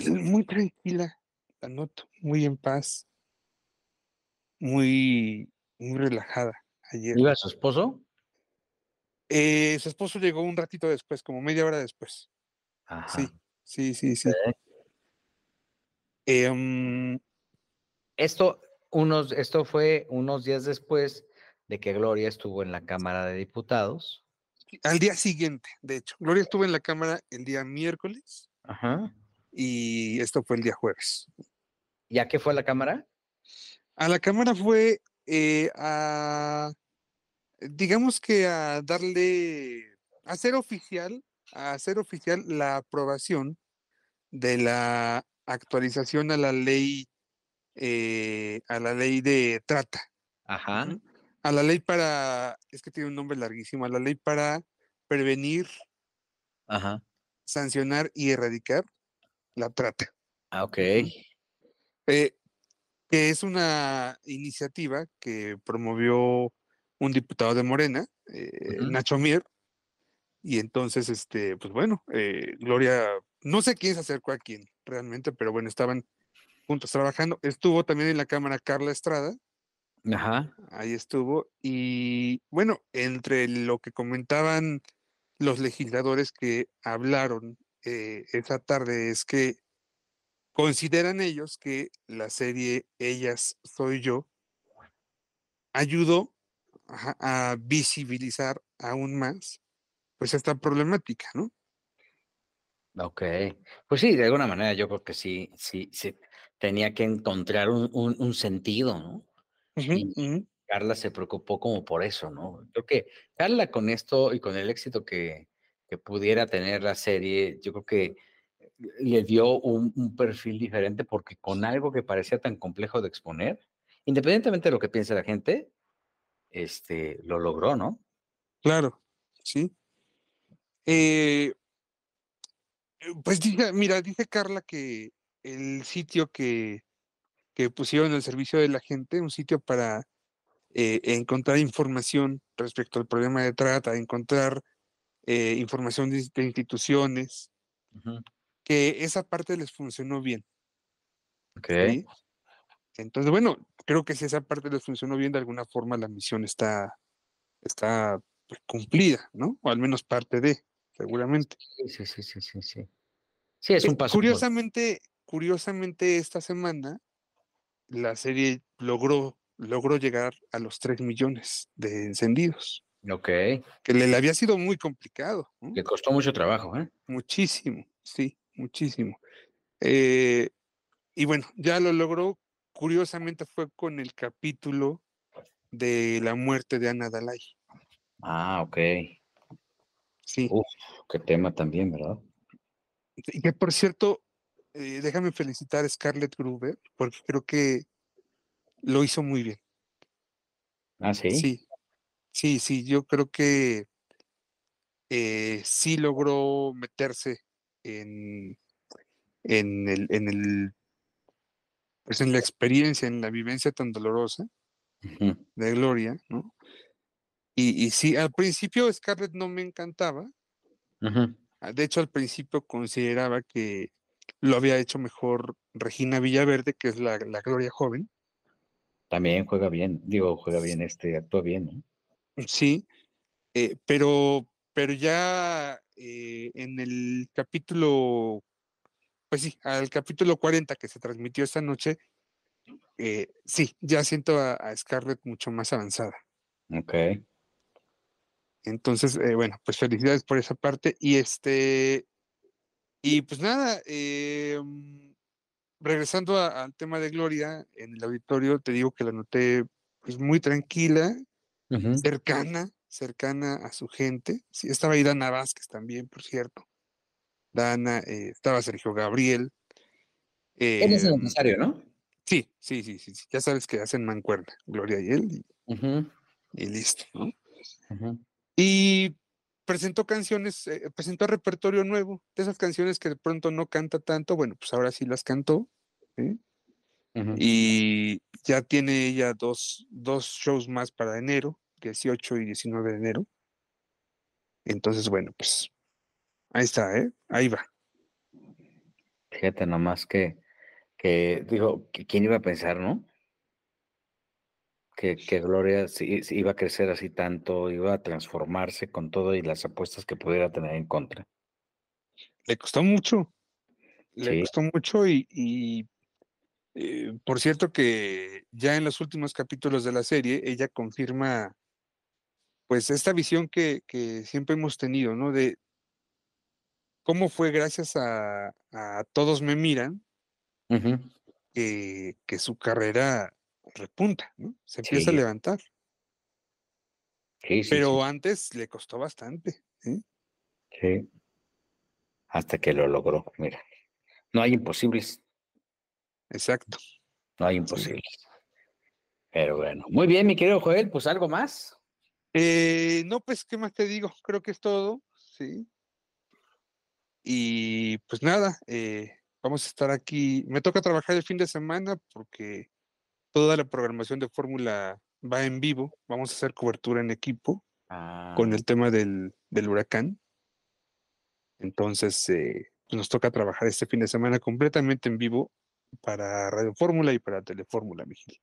muy tranquila, la noto, muy en paz, muy, muy relajada ayer. ¿Iba su esposo? Eh, su esposo llegó un ratito después, como media hora después. Ajá. Sí, sí, sí, sí. Em, Esto, unos, esto fue unos días después de que Gloria estuvo en la Cámara de Diputados. Al día siguiente, de hecho, Gloria estuvo en la cámara el día miércoles Ajá. y esto fue el día jueves. ¿Y a qué fue la Cámara? A la cámara fue eh, a, digamos que a darle, a hacer oficial, a hacer oficial la aprobación de la actualización a la ley, eh, a la ley de trata, Ajá. A la ley para, es que tiene un nombre larguísimo, a la ley para prevenir, Ajá. sancionar y erradicar la trata. Ah, ok. eh, que es una iniciativa que promovió un diputado de Morena, eh. Nacho Mier, y entonces, este, pues bueno, eh, Gloria, no sé quién se acercó a quién realmente, pero bueno, estaban juntos trabajando. Estuvo también en la Cámara Carla Estrada, Ajá. ahí estuvo, y bueno, entre lo que comentaban los legisladores que hablaron eh, esa tarde es que consideran ellos que la serie Ellas Soy Yo ayudó a visibilizar aún más pues esta problemática, ¿no? Ok. Pues sí, de alguna manera yo creo que sí, sí, sí. Tenía que encontrar un, un- un sentido, ¿no? Y. Carla se preocupó como por eso, ¿no? Creo que Carla con esto y con el éxito que, que pudiera tener la serie, yo creo que le dio un, un perfil diferente porque con algo que parecía tan complejo de exponer, independientemente de lo que piense la gente, este, lo logró, ¿no? Claro, sí. Eh, eh, pues dice, mira, dice Carla que el sitio que, que pusieron al servicio de la gente, un sitio para eh, encontrar información respecto al problema de trata, encontrar eh, información de, de instituciones, Ujú. que esa parte les funcionó bien. Ok. ¿sí? Entonces, bueno, creo que si esa parte les funcionó bien, de alguna forma la misión está, está pues, cumplida, ¿no? O al menos parte de, seguramente. Sí, sí, sí, sí, sí, sí. Es Eh, un paso. curiosamente, curiosamente, esta semana la serie logró, logró llegar a los 3 millones de encendidos, Ok. que le, le había sido muy complicado, ¿no? Le costó mucho trabajo, ¿eh? muchísimo, sí, muchísimo. Eh, y bueno, ya lo logró. Curiosamente fue con el capítulo de la muerte de Ana Dalai. Ah, ok. Sí, Uf, qué tema también, ¿verdad? y que por cierto, eh, déjame felicitar a Scarlett Gruber, porque creo que lo hizo muy bien. Ah, sí. Sí, sí, sí, yo creo que eh, sí logró meterse en, en el, en el, pues en la experiencia, en la vivencia tan dolorosa de Gloria, ¿no? Y, y sí, al principio Scarlett no me encantaba, ah, de hecho al principio consideraba que lo había hecho mejor Regina Villaverde, que es la, la Gloria joven, También juega bien, digo, juega bien, este, actúa bien, ¿no? Sí, eh, pero, pero ya eh, en el capítulo, pues sí, al capítulo 40 que se transmitió esta noche, eh, sí, ya siento a, a Scarlett mucho más avanzada. Ok. Entonces, eh, bueno, pues felicidades por esa parte. Y este, y pues nada, eh, mm, regresando a- al tema de Gloria, en el auditorio te digo que la noté pues muy tranquila, cercana, cercana a su gente. Sí, estaba ahí Dana Vázquez también, por cierto. Dana, eh, estaba Sergio Gabriel. Él es el em, empresario, ¿no? sí, sí, sí, sí, sí, Ya sabes que hacen mancuerna, Gloria y él, y, listo, ¿no? Y presentó canciones, eh, presentó repertorio nuevo, de esas canciones que de pronto no canta tanto, bueno, pues ahora sí las cantó. y ya tiene ella dos, dos shows más para enero, 18 y 19 de enero. Entonces, bueno, pues ahí está, ¿eh? Ahí va. Fíjate nomás que, que digo, que ¿quién iba a pensar, no? Que, que Gloria iba a crecer así tanto, iba a transformarse con todo y las apuestas que pudiera tener en contra. Le costó mucho. Le Sí. costó mucho y, y, eh, por cierto que ya en los últimos capítulos de la serie ella confirma pues esta visión que, que siempre hemos tenido, ¿no? De cómo fue gracias a, a Todos me miran que su carrera repunta, ¿no? Se empieza a levantar. Sí, sí, Pero antes le costó bastante. ¿eh? sí, sí. Hasta que lo logró, mira. No hay imposibles, Exacto. no hay imposibles. Pero bueno, muy bien, mi querido Joel, pues algo más. Eh, no, pues, ¿qué más te digo? Creo que es todo, sí. Y pues nada, eh, vamos a estar aquí. Me toca trabajar el fin de semana porque toda la programación de Fórmula va en vivo. Vamos a hacer cobertura en equipo con Ah, el tema del, del huracán. Entonces, eh, nos toca trabajar este fin de semana completamente en vivo para Radio Fórmula y para Telefórmula, Miguel.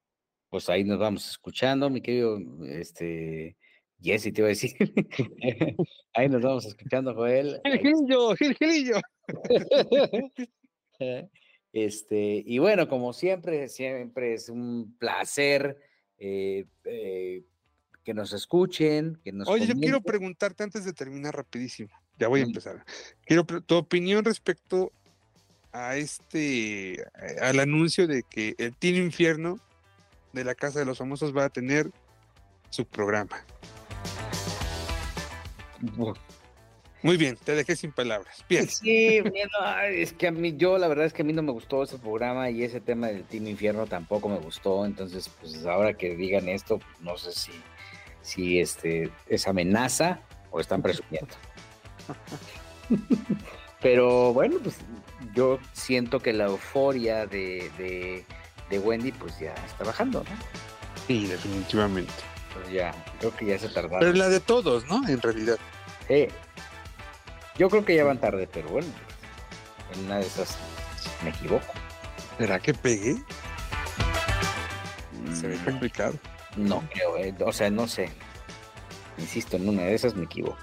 Pues ahí nos vamos escuchando, mi querido este Jesse, te iba a decir. [laughs] ahí nos vamos escuchando, Joel. Gilgilillo, Gilgilillo. [laughs] Este, y bueno, como siempre, siempre es un placer eh, eh, que nos escuchen, que nos Oye, yo quiero preguntarte antes de terminar rapidísimo. Ya voy a empezar. Quiero tu opinión respecto a este, eh, al anuncio de que el Team Infierno de la Casa de los Famosos va a tener su programa. Muy bien, te dejé sin palabras. Bien. [laughs] Sí, es que a mí, yo la verdad es que a mí no me gustó ese programa y ese tema del Team Infierno tampoco me gustó, entonces pues ahora que digan esto, no sé si, si este, es amenaza o están presumiendo. [laughs] Pero bueno, pues yo siento que la euforia de, de, de Wendy pues ya está bajando, ¿no? Sí, definitivamente. Pues ya, creo que ya se tardaron. Pero la de todos, ¿no? En realidad. Sí. Yo creo que ya van tarde, pero bueno, en una de esas me equivoco. ¿Será que pegué? Se ve Mm, complicado. No creo, eh, o sea, no sé. Insisto, en una de esas me equivoco.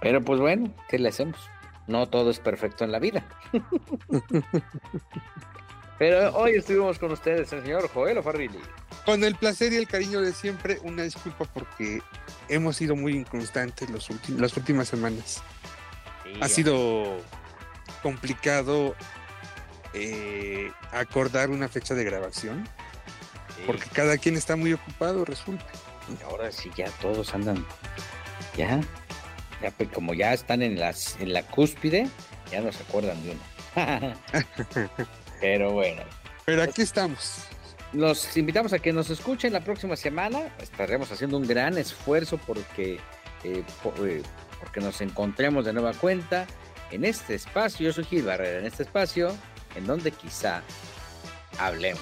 Pero pues bueno, ¿qué le hacemos? No todo es perfecto en la vida. [laughs] Pero hoy estuvimos con ustedes el señor Joel Farrilli. Con el placer y el cariño de siempre, una disculpa porque hemos sido muy inconstantes los las últimas semanas. ha sido complicado eh, acordar una fecha de grabación porque cada quien está muy ocupado, resulta. ahora sí ya todos andan, ya, ya pues, como ya están en las en la cúspide, ya no se acuerdan de uno. [laughs] [laughs] Pero bueno, Pero aquí estamos. los invitamos a que nos escuchen la próxima semana. Estaremos haciendo un gran esfuerzo porque, eh, eh, porque nos encontremos de nueva cuenta en este espacio. Yo soy Gil Barrera, en este espacio en donde quizá hablemos.